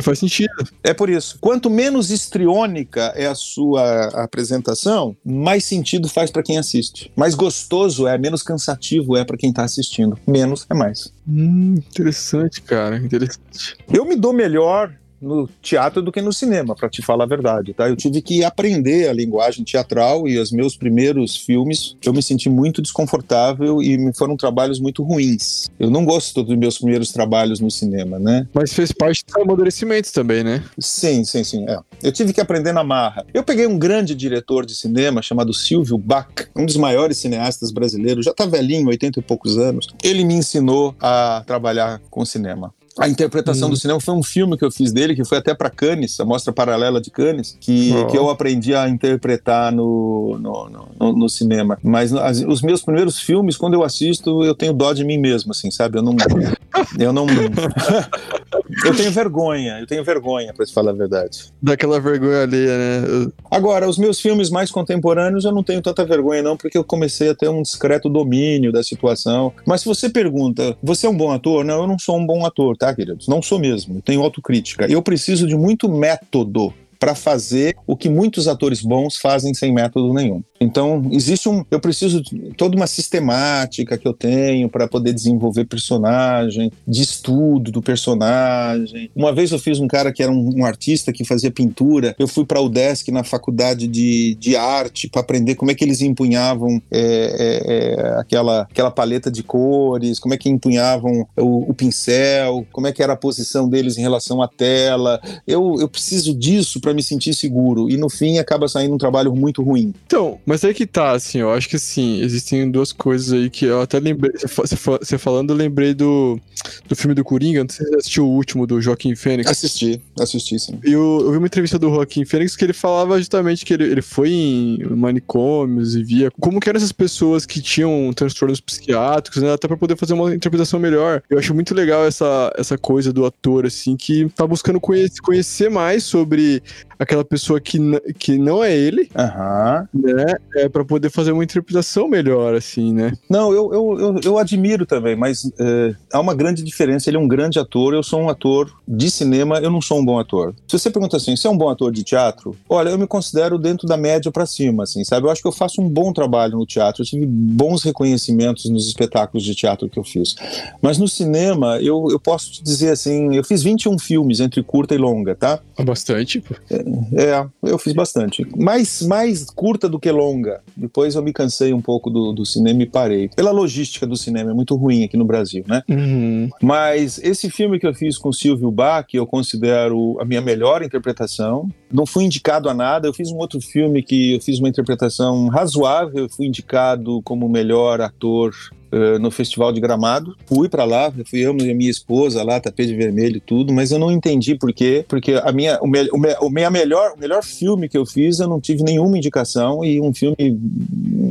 Faz sentido. É por isso. Quanto menos histriônica é a sua apresentação, mais sentido faz para quem assiste. Mais gostoso é, menos cansativo é para quem tá assistindo. Menos é mais. Hum, interessante, cara. Interessante. Eu me dou melhor no teatro do que no cinema, para te falar a verdade, tá? Eu tive que aprender a linguagem teatral e os meus primeiros filmes eu me senti muito desconfortável e foram trabalhos muito ruins. Eu não gosto dos meus primeiros trabalhos no cinema, né? Mas fez parte do amadurecimento também, né? Sim, sim, sim. É. Eu tive que aprender na marra. Eu peguei um grande diretor de cinema chamado Silvio Bach, um dos maiores cineastas brasileiros, já tá velhinho, 80 e poucos anos. Ele me ensinou a trabalhar com cinema. A interpretação hum. do cinema foi um filme que eu fiz dele, que foi até para Cannes, a mostra paralela de Cannes, que, oh. que eu aprendi a interpretar no, no, no, no cinema. Mas as, os meus primeiros filmes, quando eu assisto, eu tenho dó de mim mesmo, assim, sabe? Eu não. eu não. eu tenho vergonha, eu tenho vergonha, para te falar a verdade. Daquela vergonha ali, né? Agora, os meus filmes mais contemporâneos eu não tenho tanta vergonha, não, porque eu comecei a ter um discreto domínio da situação. Mas se você pergunta, você é um bom ator? Não, eu não sou um bom ator, tá, queridos? Não sou mesmo. Eu tenho autocrítica. Eu preciso de muito método para fazer o que muitos atores bons fazem sem método nenhum. Então, existe um. Eu preciso de toda uma sistemática que eu tenho para poder desenvolver personagem, de estudo do personagem. Uma vez eu fiz um cara que era um, um artista que fazia pintura. Eu fui para o Desk na faculdade de, de arte para aprender como é que eles empunhavam é, é, é, aquela, aquela paleta de cores, como é que empunhavam o, o, pincel, como é que era a posição deles em relação à tela. Eu, eu preciso disso para me sentir seguro. E no fim acaba saindo um trabalho muito ruim. Então, mas aí que tá, assim, eu acho que assim, existem duas coisas aí que eu até lembrei. Você, você falando, eu lembrei do, do filme do Coringa. Não sei se você assistiu o último do Joaquim Fênix. Assisti, assisti sim. E eu, eu vi uma entrevista do Joaquim Fênix que ele falava justamente que ele, ele foi em manicômios e via como que eram essas pessoas que tinham transtornos psiquiátricos, né? Até pra poder fazer uma interpretação melhor. Eu acho muito legal essa, essa coisa do ator, assim, que tá buscando conhecer, conhecer mais sobre aquela pessoa que, que não é ele, Aham. né? É, pra poder fazer uma interpretação melhor, assim, né? Não, eu, eu, eu, eu admiro também, mas é, há uma grande diferença. Ele é um grande ator, eu sou um ator de cinema, eu não sou um bom ator. Se você pergunta assim, você é um bom ator de teatro? Olha, eu me considero dentro da média pra cima, assim, sabe? Eu acho que eu faço um bom trabalho no teatro, eu tive bons reconhecimentos nos espetáculos de teatro que eu fiz. Mas no cinema, eu, eu posso te dizer assim, eu fiz 21 filmes entre curta e longa, tá? Bastante. pô. É, eu fiz bastante. Mais, mais curta do que longa. Depois eu me cansei um pouco do, do cinema e parei. Pela logística do cinema, é muito ruim aqui no Brasil, né? Uhum. Mas esse filme que eu fiz com Silvio Bach, eu considero a minha melhor interpretação. Não fui indicado a nada. Eu fiz um outro filme que eu fiz uma interpretação razoável. Eu fui indicado como melhor ator eh, no Festival de Gramado. Fui para lá, fui eu e minha esposa lá, tapete vermelho e tudo, mas eu não entendi por quê, porque a minha, o, me, o, me, o minha melhor, o melhor filme que eu fiz, eu não tive nenhuma indicação e um filme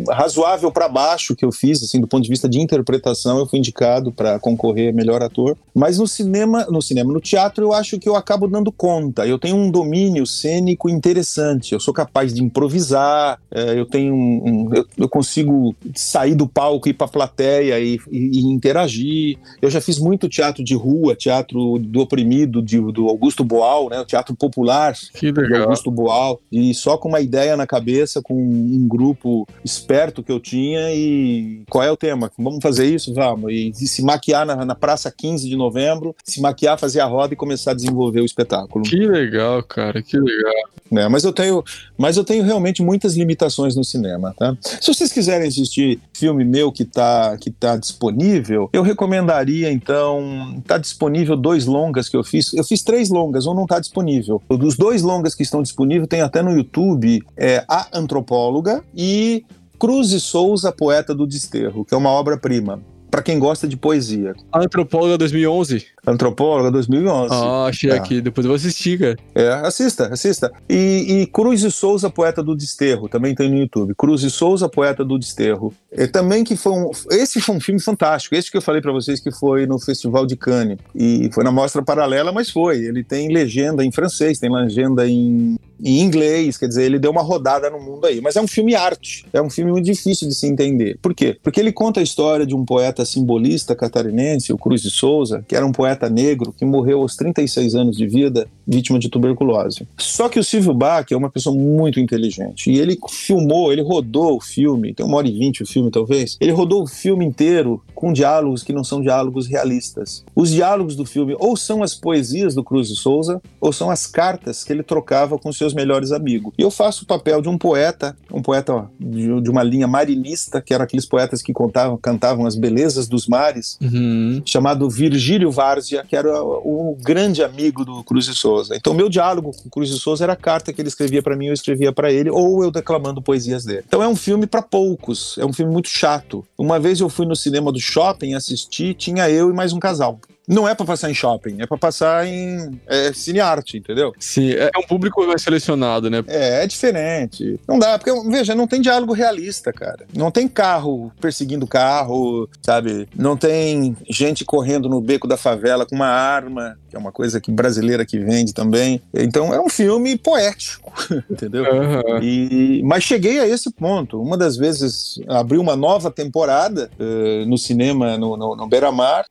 razoável para baixo que eu fiz, assim, do ponto de vista de interpretação, eu fui indicado para concorrer a melhor ator. Mas no cinema, no cinema, no teatro, eu acho que eu acabo dando conta. Eu tenho um domínio cênico interessante. Eu sou capaz de improvisar. eh, eu tenho, um- eu, eu consigo sair do palco e ir para plateia e, e- e interagir. Eu já fiz muito teatro de rua, teatro do oprimido, de- do Augusto Boal, né? O teatro popular do. Augusto Boal, e só com uma ideia na cabeça, com um grupo esperto que eu tinha, e qual é o tema? Vamos fazer isso? Vamos. E, e se maquiar na, na Praça 15 de novembro, se maquiar, fazer a roda e começar a desenvolver o espetáculo. Que legal, cara, que legal. né? Mas eu tenho, mas eu tenho realmente muitas limitações no cinema, tá? Se vocês quiserem assistir filme meu que tá, que tá disponível, eu recomendaria então, tá disponível dois longas que eu fiz. Eu fiz três longas, um não tá disponível. Dos dois longas que estão disponíveis, tem até no YouTube, é A Antropóloga e Cruz e Souza, Poeta do Desterro, que é uma obra-prima. Para quem gosta de poesia. Antropóloga 2011. Antropóloga 2011. Ah, achei É. aqui. Depois eu vou assistir, cara. É, assista, assista. E, e Cruz e Souza, Poeta do Desterro, também tem no YouTube. Cruz e Souza, Poeta do Desterro. É, também que foi um, esse foi um filme fantástico. Esse que eu falei pra vocês que foi no Festival de Cannes e foi na mostra paralela, mas foi. Ele tem legenda em francês, tem legenda em, em inglês, quer dizer, ele deu uma rodada no mundo aí. Mas é um filme arte. É um filme muito difícil de se entender. Por quê? Porque ele conta a história de um poeta simbolista catarinense, o Cruz de Souza, que era um poeta negro que morreu aos 36 anos de vida, vítima de tuberculose. Só que o Silvio Bach é uma pessoa muito inteligente. E ele filmou, ele rodou o filme, tem uma hora e vinte o filme talvez, ele rodou o filme inteiro com diálogos que não são diálogos realistas. Os diálogos do filme ou são as poesias do Cruz de Souza, ou são as cartas que ele trocava com seus melhores amigos. E eu faço o papel de um poeta, um poeta de, de uma linha marinista, que eram aqueles poetas que contavam, cantavam as belezas dos mares, Uhum. chamado Virgílio Várzea, que era o grande amigo do Cruz de Souza. Então, meu diálogo com o Cruz de Souza era a carta que ele escrevia para mim, eu escrevia para ele, ou eu declamando poesias dele. Então, é um filme para poucos, é um filme muito chato. Uma vez eu fui no cinema do shopping assistir, tinha eu e mais um casal. Não é para passar em shopping, é para passar em é, cinearte, entendeu? Sim, é um público mais selecionado, né? É, é diferente. Não dá, porque, veja, não tem diálogo realista, cara. Não tem carro perseguindo carro, sabe? Não tem gente correndo no beco da favela com uma arma, que é uma coisa que brasileira que vende também. Então é um filme poético, entendeu? Aham. E, mas cheguei a esse ponto. Uma das vezes abriu uma nova temporada eh, no cinema, no, no, no Beira Mar,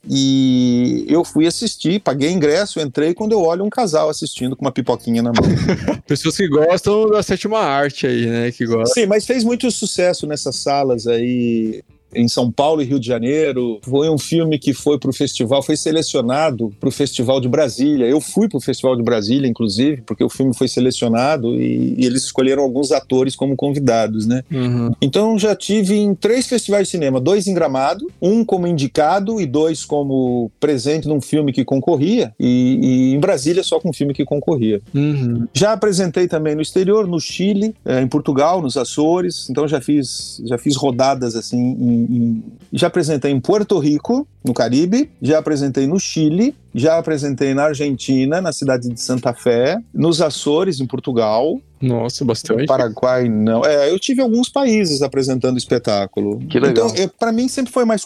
e eu fui assistir, paguei ingresso, entrei quando eu olho um casal assistindo com uma pipoquinha na mão. Pessoas que gostam da sétima arte aí, né? Que gostam. Sim, mas fez muito sucesso nessas salas aí em São Paulo e Rio de Janeiro. Foi um filme que foi para o festival, foi selecionado para o Festival de Brasília. Eu fui para o Festival de Brasília, inclusive, porque o filme foi selecionado e, e eles escolheram alguns atores como convidados, né? Uhum. Então já tive em três festivais de cinema, dois em Gramado, um como indicado e dois como presente num filme que concorria, e, e em Brasília só com um filme que concorria. Uhum. Já apresentei também no exterior, no Chile, é, em Portugal, nos Açores, então já fiz, já fiz rodadas assim, em, em... já apresentei em Porto Rico, no Caribe, já apresentei no Chile, já apresentei na Argentina, na cidade de Santa Fé, nos Açores, em Portugal. Nossa, bastante. No Paraguai, não. É, eu tive alguns países apresentando espetáculo. Que legal. Então, é, para mim sempre foi mais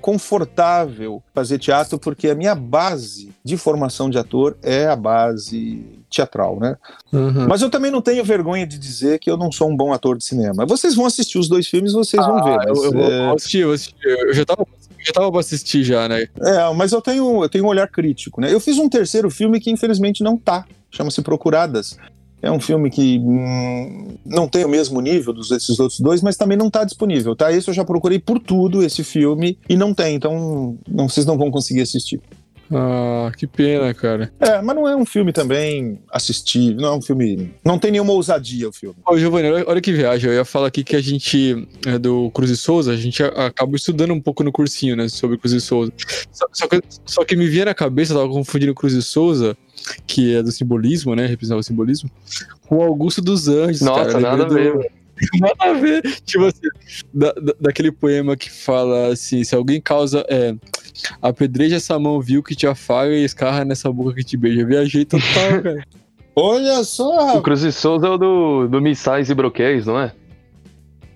confortável fazer teatro, porque a minha base de formação de ator é a base teatral, né? Uhum. Mas eu também não tenho vergonha de dizer que eu não sou um bom ator de cinema. Vocês vão assistir os dois filmes, vocês ah, vão ver. Mas, eu, eu, é... vou assistir, eu, assisti, eu já tava já tava pra assistir já, né? É, mas eu tenho, eu tenho um olhar crítico, né? Eu fiz um terceiro filme que infelizmente não tá. Chama-se Procuradas. É um filme que hum, não tem o mesmo nível dos esses outros dois, mas também não está disponível, tá? Esse eu já procurei por tudo, esse filme, e não tem, então não, vocês não vão conseguir assistir. Ah, que pena, cara. É, mas não é um filme também assistível, não é um filme. Não tem nenhuma ousadia o filme. Ô, Giovanni, olha que viagem. Eu ia falar aqui que a gente, é, do Cruz e Souza, a gente acaba estudando um pouco no cursinho, né, sobre Cruz e Souza. Só, só, que, só que me vinha na cabeça, eu tava confundindo Cruz e Souza, que é do simbolismo, né, representava o simbolismo, com Augusto dos Anjos. Nossa, cara, nada a ver. Nada a ver. Tipo assim, da, da, daquele poema que fala assim: se alguém causa. É, apedreja essa mão viu que te afaga e escarra nessa boca que te beija. Viajei total, cara. Olha só! O Cruz e Souza é o do, do Missais e Broquéis, não é?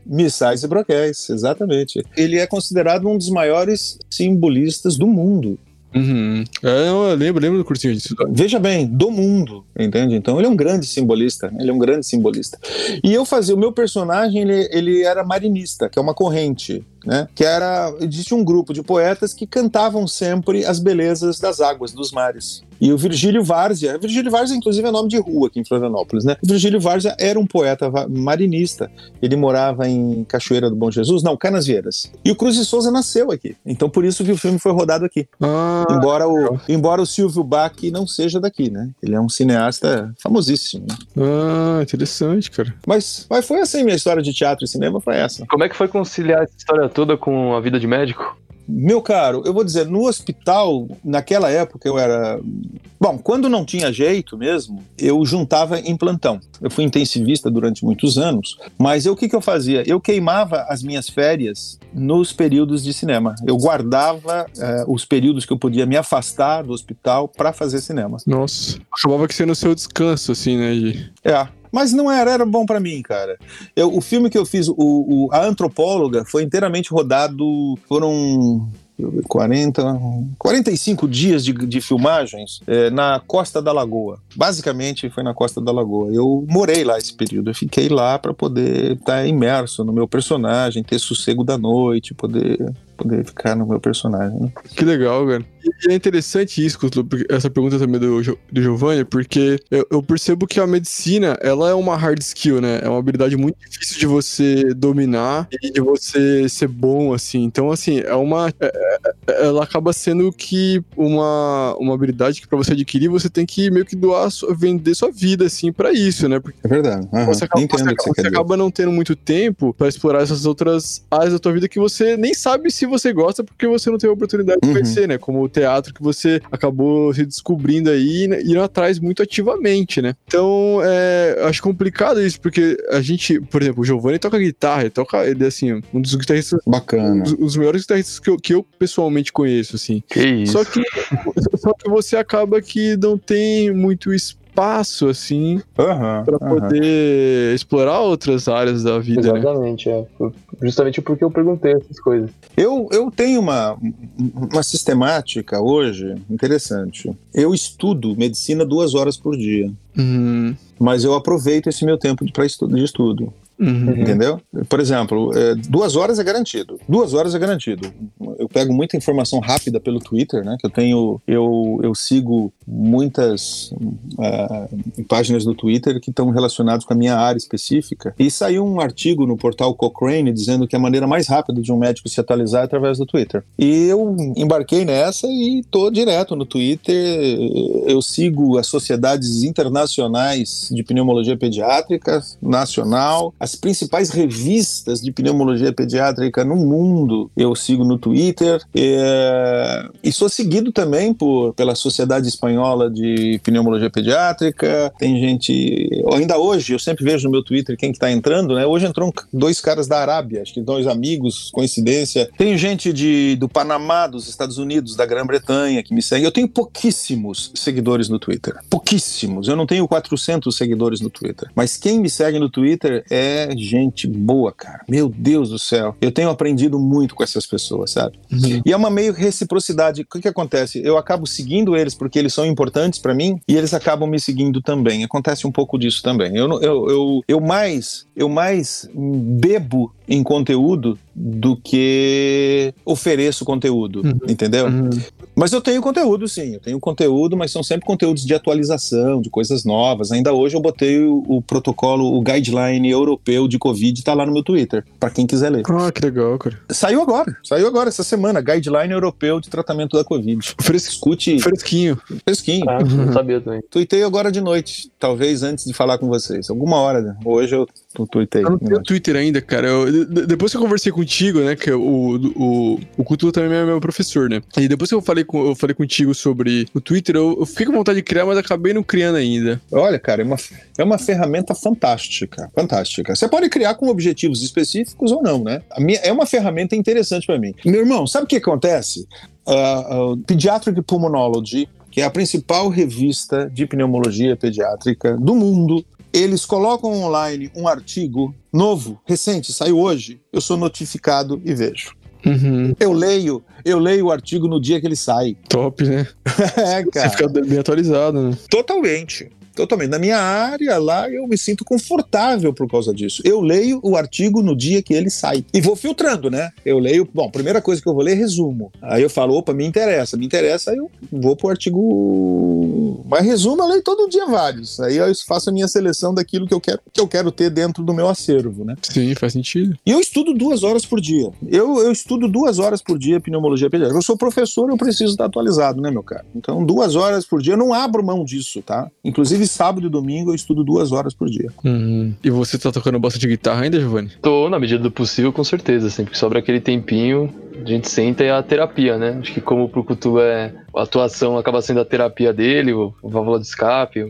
Missais e Broquéis, exatamente. Ele é considerado um dos maiores simbolistas do mundo. Uhum. É, eu lembro, lembro do cursinho disso. Veja bem, do mundo, entende? Então ele é um grande simbolista, ele é um grande simbolista. E eu fazia, o meu personagem, ele, ele era marinista, que é uma corrente né? Que era existe um grupo de poetas que cantavam sempre as belezas das águas, dos mares. E o Virgílio Várzea, Virgílio Várzea inclusive é nome de rua aqui em Florianópolis, né? O Virgílio Várzea era um poeta marinista. Ele morava em Cachoeira do Bom Jesus, não, Canasvieiras. E o Cruz de Souza nasceu aqui. Então por isso que o filme foi rodado aqui. Ah, embora o embora o Silvio Bach não seja daqui, né? Ele é um cineasta famosíssimo. Né? Ah, interessante, cara. Mas, mas foi assim minha história de teatro e cinema foi essa. Como é que foi conciliar essa história toda com a vida de médico? Meu caro, eu vou dizer, no hospital, naquela época eu era. Bom, quando não tinha jeito mesmo, eu juntava em plantão. Eu fui intensivista durante muitos anos, mas eu, o que, que eu fazia? Eu queimava as minhas férias nos períodos de cinema. Eu guardava eh, os períodos que eu podia me afastar do hospital para fazer cinema. Nossa, acabava que sendo o seu descanso, assim, né? De... É, mas não era, era bom para mim, cara. Eu, o filme que eu fiz, o, o, A Antropóloga, foi inteiramente rodado. Foram 40, 45 dias de, de filmagens é, na Costa da Lagoa. Basicamente foi na Costa da Lagoa. Eu morei lá esse período, eu fiquei lá para poder estar tá imerso no meu personagem, ter sossego da noite, poder poder ficar no meu personagem. Né? Que legal, cara. E é interessante isso, essa pergunta também do, do Giovanni, porque eu, eu, percebo que a medicina, ela é uma hard skill, né? É uma habilidade muito difícil de você dominar e de você ser bom, assim. Então, assim, é uma... É, é, ela acaba sendo que uma, uma habilidade que pra você adquirir, você tem que meio que doar, vender sua vida, assim, pra isso, né? Porque é verdade. Uhum. Você acaba, você, você, você acaba não tendo muito tempo pra explorar essas outras áreas da tua vida que você nem sabe se você gosta porque você não teve a oportunidade de uhum. conhecer, né? Como o teatro que você acabou se descobrindo aí e indo atrás muito ativamente, né? Então, é, acho complicado isso, porque a gente, por exemplo, o Giovanni toca guitarra, ele toca, ele é assim, um dos guitarristas. Bacana. Um dos melhores guitarristas que eu, que eu pessoalmente conheço, assim. Que isso. Só que, só que você acaba que não tem muito espaço espaço, assim, uhum, para uhum. poder explorar outras áreas da vida. Né? Exatamente, né? é. Justamente porque eu perguntei essas coisas. Eu, eu tenho uma, uma sistemática hoje interessante. Eu estudo medicina duas horas por dia. Uhum. Mas eu aproveito esse meu tempo para estudo, de estudo. Uhum. Entendeu? Por exemplo, é, duas horas é garantido. Duas horas é garantido. Eu pego muita informação rápida pelo Twitter, né? Que eu tenho. Eu, eu sigo muitas uh, páginas do Twitter que estão relacionadas com a minha área específica. E saiu um artigo no portal Cochrane dizendo que a maneira mais rápida de um médico se atualizar é através do Twitter. E eu embarquei nessa e tô direto no Twitter. Eu sigo as sociedades internacionais de pneumologia pediátrica, nacional, as principais revistas de pneumologia pediátrica no mundo. Eu sigo no Twitter. E, e sou seguido também por, pela Sociedade Espanhola de Pneumologia Pediátrica. Tem gente. Ainda hoje, eu sempre vejo no meu Twitter quem que tá entrando, né? Hoje entrou dois caras da Arábia, acho que dois amigos, coincidência. Tem gente de, do Panamá, dos Estados Unidos, da Grã-Bretanha que me segue. Eu tenho pouquíssimos seguidores no Twitter. Pouquíssimos. Eu não tenho 400 seguidores no Twitter. Mas quem me segue no Twitter é gente boa, cara. Meu Deus do céu. Eu tenho aprendido muito com essas pessoas, sabe? Uhum. E é uma meio reciprocidade. O que, que acontece? Eu acabo seguindo eles porque eles são importantes para mim e eles acabam me seguindo também. Acontece um pouco disso também. Eu, eu, eu, eu mais eu mais bebo em conteúdo do que ofereço conteúdo, uhum. entendeu? Uhum. Mas eu tenho conteúdo, sim, eu tenho conteúdo, mas são sempre conteúdos de atualização, de coisas novas. Ainda hoje eu botei o, o protocolo, o guideline europeu de Covid, tá lá no meu Twitter, para quem quiser ler. Ah, que legal, cara. Saiu agora, saiu agora essa semana, guideline europeu de tratamento da Covid. Fres... Escute. Fresquinho. Fresquinho. Ah, não sabia também. Tuitei agora de noite, talvez antes de falar com vocês. Alguma hora, né? Hoje eu tuitei. Eu não tenho Twitter ainda, cara. Eu, depois que eu conversei contigo, né, que o, o, o Couto também é meu professor, né? E depois que eu falei, com, eu falei contigo sobre o Twitter, eu, eu fiquei com vontade de criar, mas acabei não criando ainda. Olha, cara, é uma, é uma ferramenta fantástica, fantástica. Você pode criar com objetivos específicos ou não, né? A minha, é uma ferramenta interessante para mim. Meu irmão, sabe o que acontece? Uh, uh, Pediatric Pulmonology, que é a principal revista de pneumologia pediátrica do mundo, eles colocam online um artigo novo, recente, saiu hoje, eu sou notificado e vejo. Uhum. Eu leio, eu leio o artigo no dia que ele sai. Top, né? é, cara. Você fica bem atualizado, né? Totalmente totalmente. Na minha área lá, eu me sinto confortável por causa disso. Eu leio o artigo no dia que ele sai. E vou filtrando, né? Eu leio, bom, primeira coisa que eu vou ler é resumo. Aí eu falo, opa, me interessa, me interessa, aí eu vou pro artigo. Mas resumo, eu leio todo dia vários. Aí eu faço a minha seleção daquilo que eu quero, que eu quero ter dentro do meu acervo, né? Sim, faz sentido. E eu estudo duas horas por dia. Eu, eu estudo duas horas por dia pneumologia pediátrica. Eu sou professor, eu preciso estar atualizado, né, meu cara? Então, duas horas por dia, eu não abro mão disso, tá? Inclusive, sábado e domingo eu estudo duas horas por dia. Uhum. E você tá tocando bastante guitarra ainda, Giovanni? Tô, na medida do possível, com certeza. Sempre que sobra aquele tempinho, a gente senta e é a terapia, né? Acho que como pro Cutu é a atuação acaba sendo a terapia dele, o, o válvula de escape, a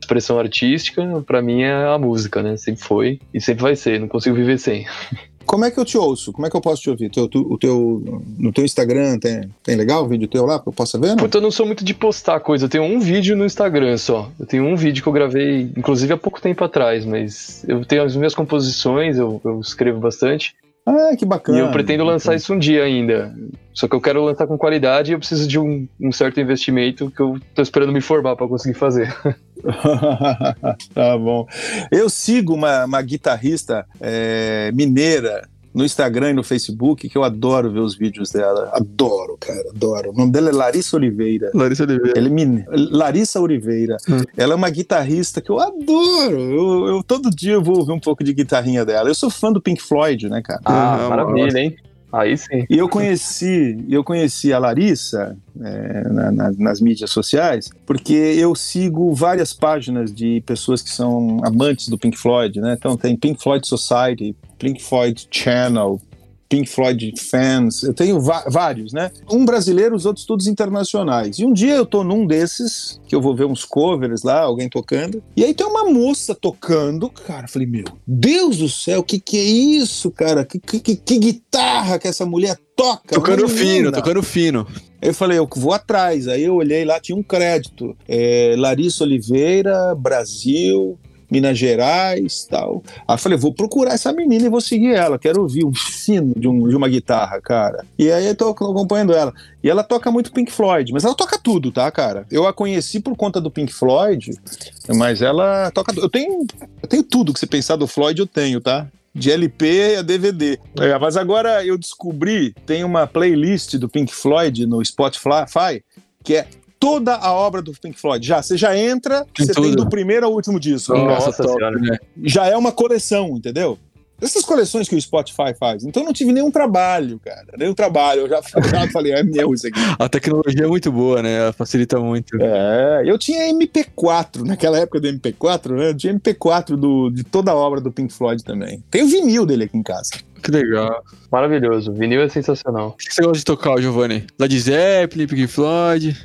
expressão artística, para mim é a música, né? Sempre foi e sempre vai ser, não consigo viver sem. Como é que eu te ouço? Como é que eu posso te ouvir? Teu, tu, o teu, no teu Instagram tem, tem legal o vídeo teu lá que eu possa ver? Não? Eu não sou muito de postar coisa. Eu tenho um vídeo no Instagram só. Eu tenho um vídeo que eu gravei, inclusive há pouco tempo atrás, mas eu tenho as minhas composições, eu, eu escrevo bastante. Ah, que bacana. E eu pretendo lançar isso um dia ainda. Só que eu quero lançar com qualidade e eu preciso de um, um certo investimento que eu tô esperando me formar para conseguir fazer. tá bom. Eu sigo uma, uma guitarrista é, mineira no Instagram e no Facebook, que eu adoro ver os vídeos dela. Adoro, cara, adoro. O nome dela é Larissa Oliveira. Larissa Oliveira. Ela é Larissa Oliveira. Hum. Ela é uma guitarrista que eu adoro. Eu, eu, todo dia eu vou ouvir um pouco de guitarrinha dela. Eu sou fã do Pink Floyd, né, cara? Ah, ah maravilha, hein? Aí sim. E eu conheci, eu conheci a Larissa é, na, na, nas mídias sociais, porque eu sigo várias páginas de pessoas que são amantes do Pink Floyd, né? Então tem Pink Floyd Society, Pink Floyd Channel, Pink Floyd fans, eu tenho vários, né? Um brasileiro, os outros todos internacionais. E um dia eu tô num desses, que eu vou ver uns covers lá, alguém tocando, e aí tem uma moça tocando, cara, eu falei, meu Deus do céu, que que é isso, cara? Que, que, que, guitarra que essa mulher toca? Tocando fino, tocando fino. Eu falei, eu vou atrás. Aí eu olhei lá, tinha um crédito. É, Larissa Oliveira, Brasil, Minas Gerais tal. Aí eu falei, vou procurar essa menina e vou seguir ela. Quero ouvir um sino de, um, de uma guitarra, cara. E aí eu tô acompanhando ela. E ela toca muito Pink Floyd, mas ela toca tudo, tá, cara? Eu a conheci por conta do Pink Floyd, mas ela toca. Eu tenho, eu tenho tudo que você pensar do Floyd, eu tenho, tá? de LP a DVD. É, mas agora eu descobri, tem uma playlist do Pink Floyd no Spotify, que é toda a obra do Pink Floyd. Já, você já entra, tem você tudo. tem do primeiro ao último disco. Nossa, Nossa senhora. Né? Já é uma coleção, entendeu? Essas coleções que o Spotify faz. Então eu não tive nenhum trabalho, cara. Nenhum trabalho. Eu já, já falei, é meu isso aqui. A tecnologia é muito boa, né? Ela facilita muito. É, eu tinha MP4, naquela época do MP4, né? Eu tinha MP4 do, de toda a obra do Pink Floyd também. Tem o vinil dele aqui em casa. Que legal. Maravilhoso. Vinil é sensacional. O que você gosta de tocar, Giovanni? Led Zeppelin, Pink Floyd?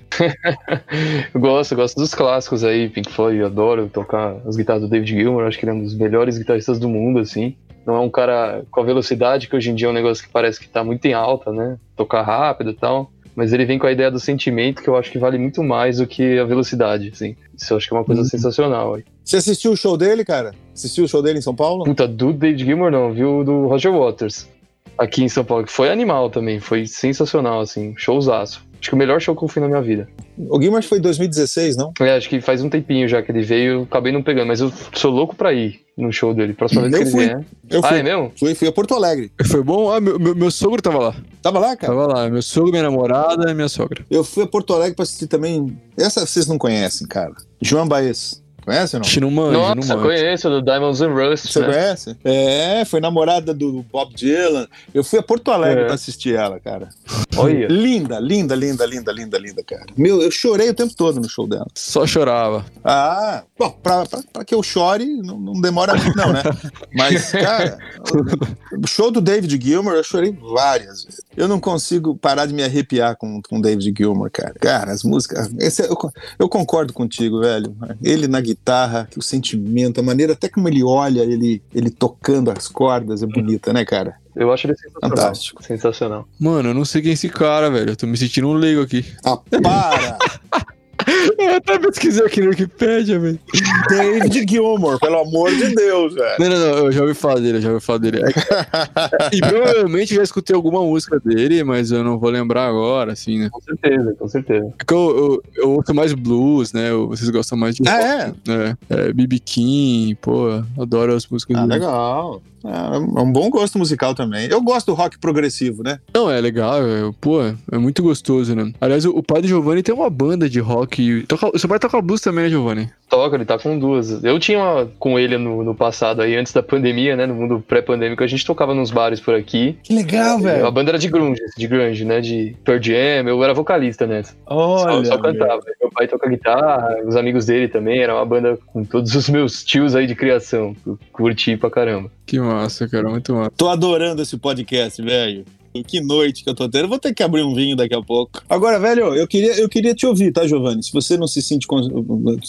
eu gosto, gosto dos clássicos aí, Pink Floyd, eu adoro tocar as guitarras do David Gilmour, acho que ele é um dos melhores guitarristas do mundo, assim. Não é um cara com a velocidade, que hoje em dia é um negócio que parece que tá muito em alta, né? Tocar rápido e tal. Mas ele vem com a ideia do sentimento, que eu acho que vale muito mais do que a velocidade, assim. Isso eu acho que é uma coisa uhum. sensacional. Você assistiu o show dele, cara? Assistiu o show dele em São Paulo? Puta, do David Gilmour não, viu? Do Roger Waters. Aqui em São Paulo, que foi animal também. Foi sensacional, assim. Showzaço. Acho que o melhor show que eu fui na minha vida. O Guimarães foi em 2016, não? É, acho que faz um tempinho já que ele veio, eu acabei não pegando, mas eu sou louco pra ir no show dele. Próxima vez eu que fui. ele vier. Eu ah, fui. é mesmo? Fui, fui a Porto Alegre. Foi bom? Ah, meu, meu, meu, sogro tava lá. Tava lá, cara? Tava lá. Meu sogro, minha namorada e minha sogra. Eu fui a Porto Alegre pra assistir também. Essa vocês não conhecem, cara. João Baez. Conhece ou não? Nossa, não conheço, do Diamonds and Rust. Você né? conhece? É, foi namorada do Bob Dylan. Eu fui a Porto Alegre é. pra assistir ela, cara. Olha. Linda, linda, linda, linda, linda, linda, cara. Meu, eu chorei o tempo todo no show dela. Só chorava. Ah, bom, pra, pra, pra que eu chore, não, não demora muito, não, né? Mas, cara, o show do David Gilmour eu chorei várias vezes. Eu não consigo parar de me arrepiar com o David Gilmour, cara. Cara, as músicas. Esse, eu, eu concordo contigo, velho. Ele na guitarra, o sentimento, a maneira até como ele olha, ele, ele tocando as cordas, é bonita, né, cara? Eu acho ele sensacional. Fantástico. Sensacional. Mano, eu não sei quem é esse cara, velho. Eu tô me sentindo um leigo aqui. Ah, para! Eu até pesquisei aqui no Wikipedia, velho. David Gilmour, pelo amor de Deus, velho. Não, não, não, eu já ouvi falar dele, eu já ouvi falar dele. e provavelmente já escutei alguma música dele, mas eu não vou lembrar agora, assim, né? Com certeza, com certeza. É que eu, eu, eu ouço mais blues, né? Vocês gostam mais de. Ah, é? É, é BB King, pô, adoro as músicas ah, dele. legal. É um bom gosto musical também. Eu gosto do rock progressivo, né? Não, é legal, é, pô, é muito gostoso, né? Aliás, o, o pai do Giovanni tem uma banda de rock. Toca, seu pai toca blues também, né, Giovanni? Toca, ele tá com duas. Eu tinha uma com ele no, no passado aí, antes da pandemia, né? No mundo pré-pandêmico, a gente tocava nos bares por aqui. Que legal, velho. A banda era de grunge, de grunge, né? De Pearl Jam, eu era vocalista nessa. Olha. Só, só cantava. Meu. meu pai toca guitarra, os amigos dele também, era uma banda com todos os meus tios aí de criação. Curti pra caramba. Que massa, cara, muito massa. Tô adorando esse podcast, velho. Que noite que eu tô tendo. vou ter que abrir um vinho daqui a pouco. Agora, velho, eu queria, eu queria te ouvir, tá, Giovanni? Se você não se sente.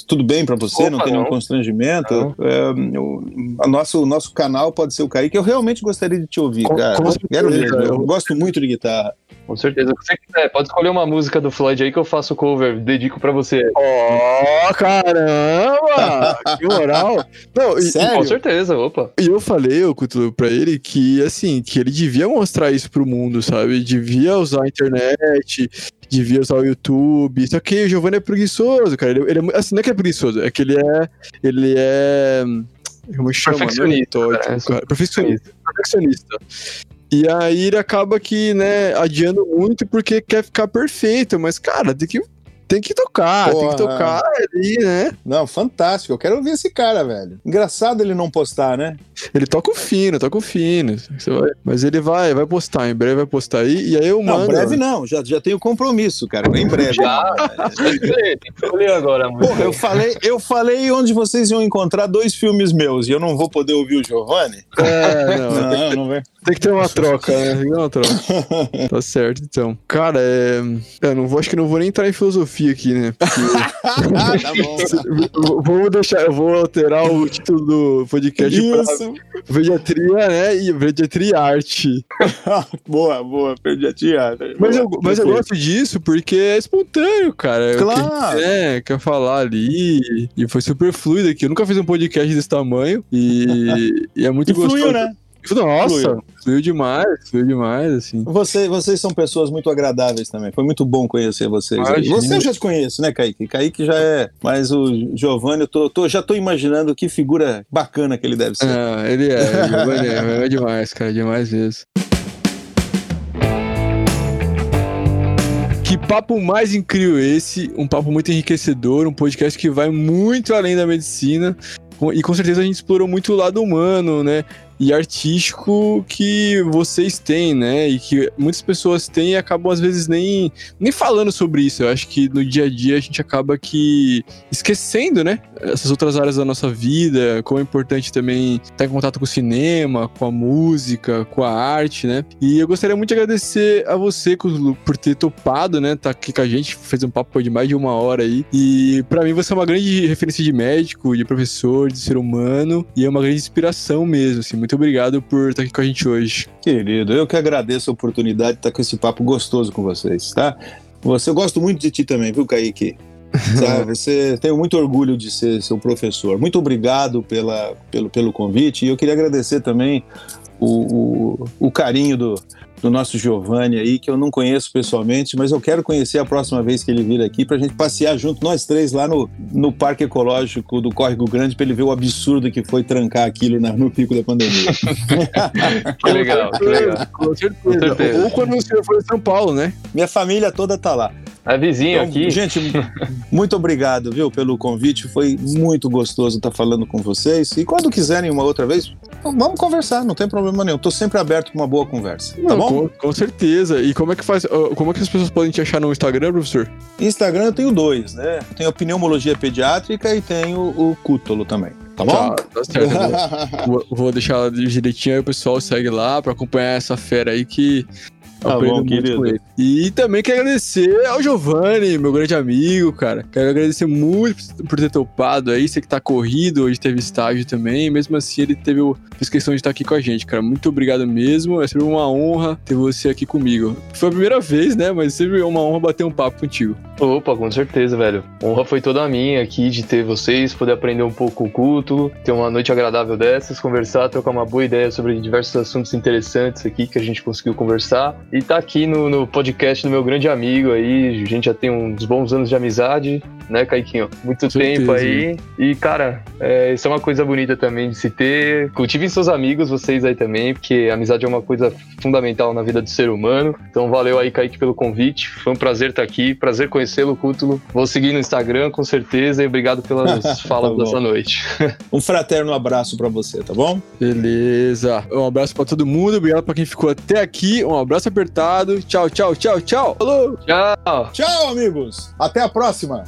Tudo bem para você, Opa, não tem nenhum constrangimento. É, o, a nosso, o nosso canal pode ser o Kaique. Eu realmente gostaria de te ouvir, com, cara. Com Quero mesmo. Eu gosto muito de guitarra. Com certeza. Se você quiser, pode escolher uma música do Floyd aí que eu faço cover, dedico pra você. Ó, oh, caramba! que moral! Não, e, Sério? Com certeza, opa. E eu falei, eu pra ele que, assim, que ele devia mostrar isso pro mundo, sabe? Devia usar a internet, devia usar o YouTube. Só que o Giovanni é preguiçoso, cara. Ele, ele é, assim, não é que é preguiçoso, é que ele é. Ele é. Como chama? Perfeccionista. Né? Cara, perfeccionista. Perfeccionista. E aí ele acaba que, né, adiando muito porque quer ficar perfeito, mas, cara, tem que tem que tocar, Porra. tem que tocar ali, né? Não, fantástico. Eu quero ouvir esse cara, velho. Engraçado ele não postar, né? Ele toca o fino, toca o fino. Mas ele vai, vai postar, em breve vai postar aí. E aí eu mando. Não, breve não, já, já tenho compromisso, cara. Em breve. Já, tem que ler agora. Porra, eu falei, eu falei onde vocês iam encontrar dois filmes meus e eu não vou poder ouvir o Giovanni? É, não. não, não vai. Tem que ter uma troca, né? Tem que ter uma troca. tá certo, então. Cara, é... Eu não vou, acho que não vou nem entrar em filosofia aqui, né? Porque... tá bom. Vamos deixar, eu vou alterar o título do podcast Isso, pediatria, né? E pediatria arte. boa, boa, pediatria. Mas, eu, mas eu gosto disso porque é espontâneo, cara. Claro. É, quer falar ali. E foi super fluido aqui. Eu nunca fiz um podcast desse tamanho. E, e é muito e gostoso. Fluiu, né? Nossa, fluiu demais, fluiu demais, assim. Você, vocês são pessoas muito agradáveis também. Foi muito bom conhecer vocês. Imagina. Você eu já te conheço, né, Kaique? Kaique já é. Mas o Giovanni, eu tô, tô- já tô imaginando que figura bacana que ele deve ser. Ah, ele é, Giovanni é, é demais, cara, demais mesmo. Que papo mais incrível esse, um papo muito enriquecedor, um podcast que vai muito além da medicina. E com certeza a gente explorou muito o lado humano, né? E artístico que vocês têm, né? E que muitas pessoas têm e acabam às vezes nem, nem falando sobre isso. Eu acho que no dia a dia a gente acaba que esquecendo, né? Essas outras áreas da nossa vida, como é importante também estar em contato com o cinema, com a música, com a arte, né? E eu gostaria muito de agradecer a você por ter topado, né? Tá aqui com a gente, fez um papo de mais de uma hora aí. E pra mim você é uma grande referência de médico, de professor, de ser humano e é uma grande inspiração mesmo, assim. Muito obrigado por estar aqui com a gente hoje. Querido, eu que agradeço a oportunidade de estar com esse papo gostoso com vocês, tá? Você, eu gosto muito de ti também, viu, Kaique? Sabe, você tenho muito orgulho de ser seu professor. Muito obrigado pela, pelo, pelo convite. E eu queria agradecer também o, o, o carinho do, do nosso Giovanni aí, que eu não conheço pessoalmente, mas eu quero conhecer a próxima vez que ele vir aqui pra gente passear junto, nós três, lá no, no Parque Ecológico do Córrego Grande, pra ele ver o absurdo que foi trancar aquilo na- no pico da pandemia. Que legal, que legal. Com certeza. Com certeza. Ou quando você for em São Paulo, né? Minha família toda tá lá. É vizinho Então, aqui. Gente, muito obrigado, viu, pelo convite. Foi muito gostoso estar falando com vocês. E quando quiserem uma outra vez, vamos conversar, não tem problema nenhum. Tô sempre aberto para uma boa conversa. Tá Não, bom? Com, com certeza. E como é que faz? ó, Como é que as pessoas podem te achar no Instagram, professor? Instagram eu tenho dois, né? Tenho a pneumologia pediátrica e tenho o cútolo também. Tá bom? Tá, tá certo. Vou, vou- vou deixar direitinho aí o pessoal segue lá pra acompanhar essa fera aí que. Tá aprendo bom, querido. E também quero agradecer ao Giovanni, meu grande amigo, cara. Quero agradecer muito por ter topado aí. Você que tá corrido, hoje teve estágio também. Mesmo assim, ele teve, fez questão de estar aqui com a gente, cara. Muito obrigado mesmo. É sempre uma honra ter você aqui comigo. Foi a primeira vez, né? Mas sempre é uma honra bater um papo contigo. Opa, com certeza, velho. Honra foi toda minha aqui de ter vocês, poder aprender um pouco o culto, ter uma noite agradável dessas, conversar, trocar uma boa ideia sobre diversos assuntos interessantes aqui que a gente conseguiu conversar. E tá aqui no, no podcast do meu grande amigo aí, a gente já tem uns bons anos de amizade, né, Caiquinho? Muito Com tempo certeza. aí. E, cara, é, isso é uma coisa bonita também de se ter. Cultivem seus amigos, vocês aí também, porque a amizade é uma coisa fundamental na vida do ser humano. Então, valeu aí, Kaique, pelo convite. Foi um prazer estar aqui, prazer conhecê-lo, Cútulo. Vou seguir no Instagram, com certeza, e obrigado pelas falas Tá dessa noite. Um fraterno abraço para você, tá bom? Beleza. Um abraço pra todo mundo. Obrigado pra quem ficou até aqui. Um abraço apertado. Tchau, tchau, tchau, tchau. Falou! Tchau! Tchau, amigos. Até a próxima.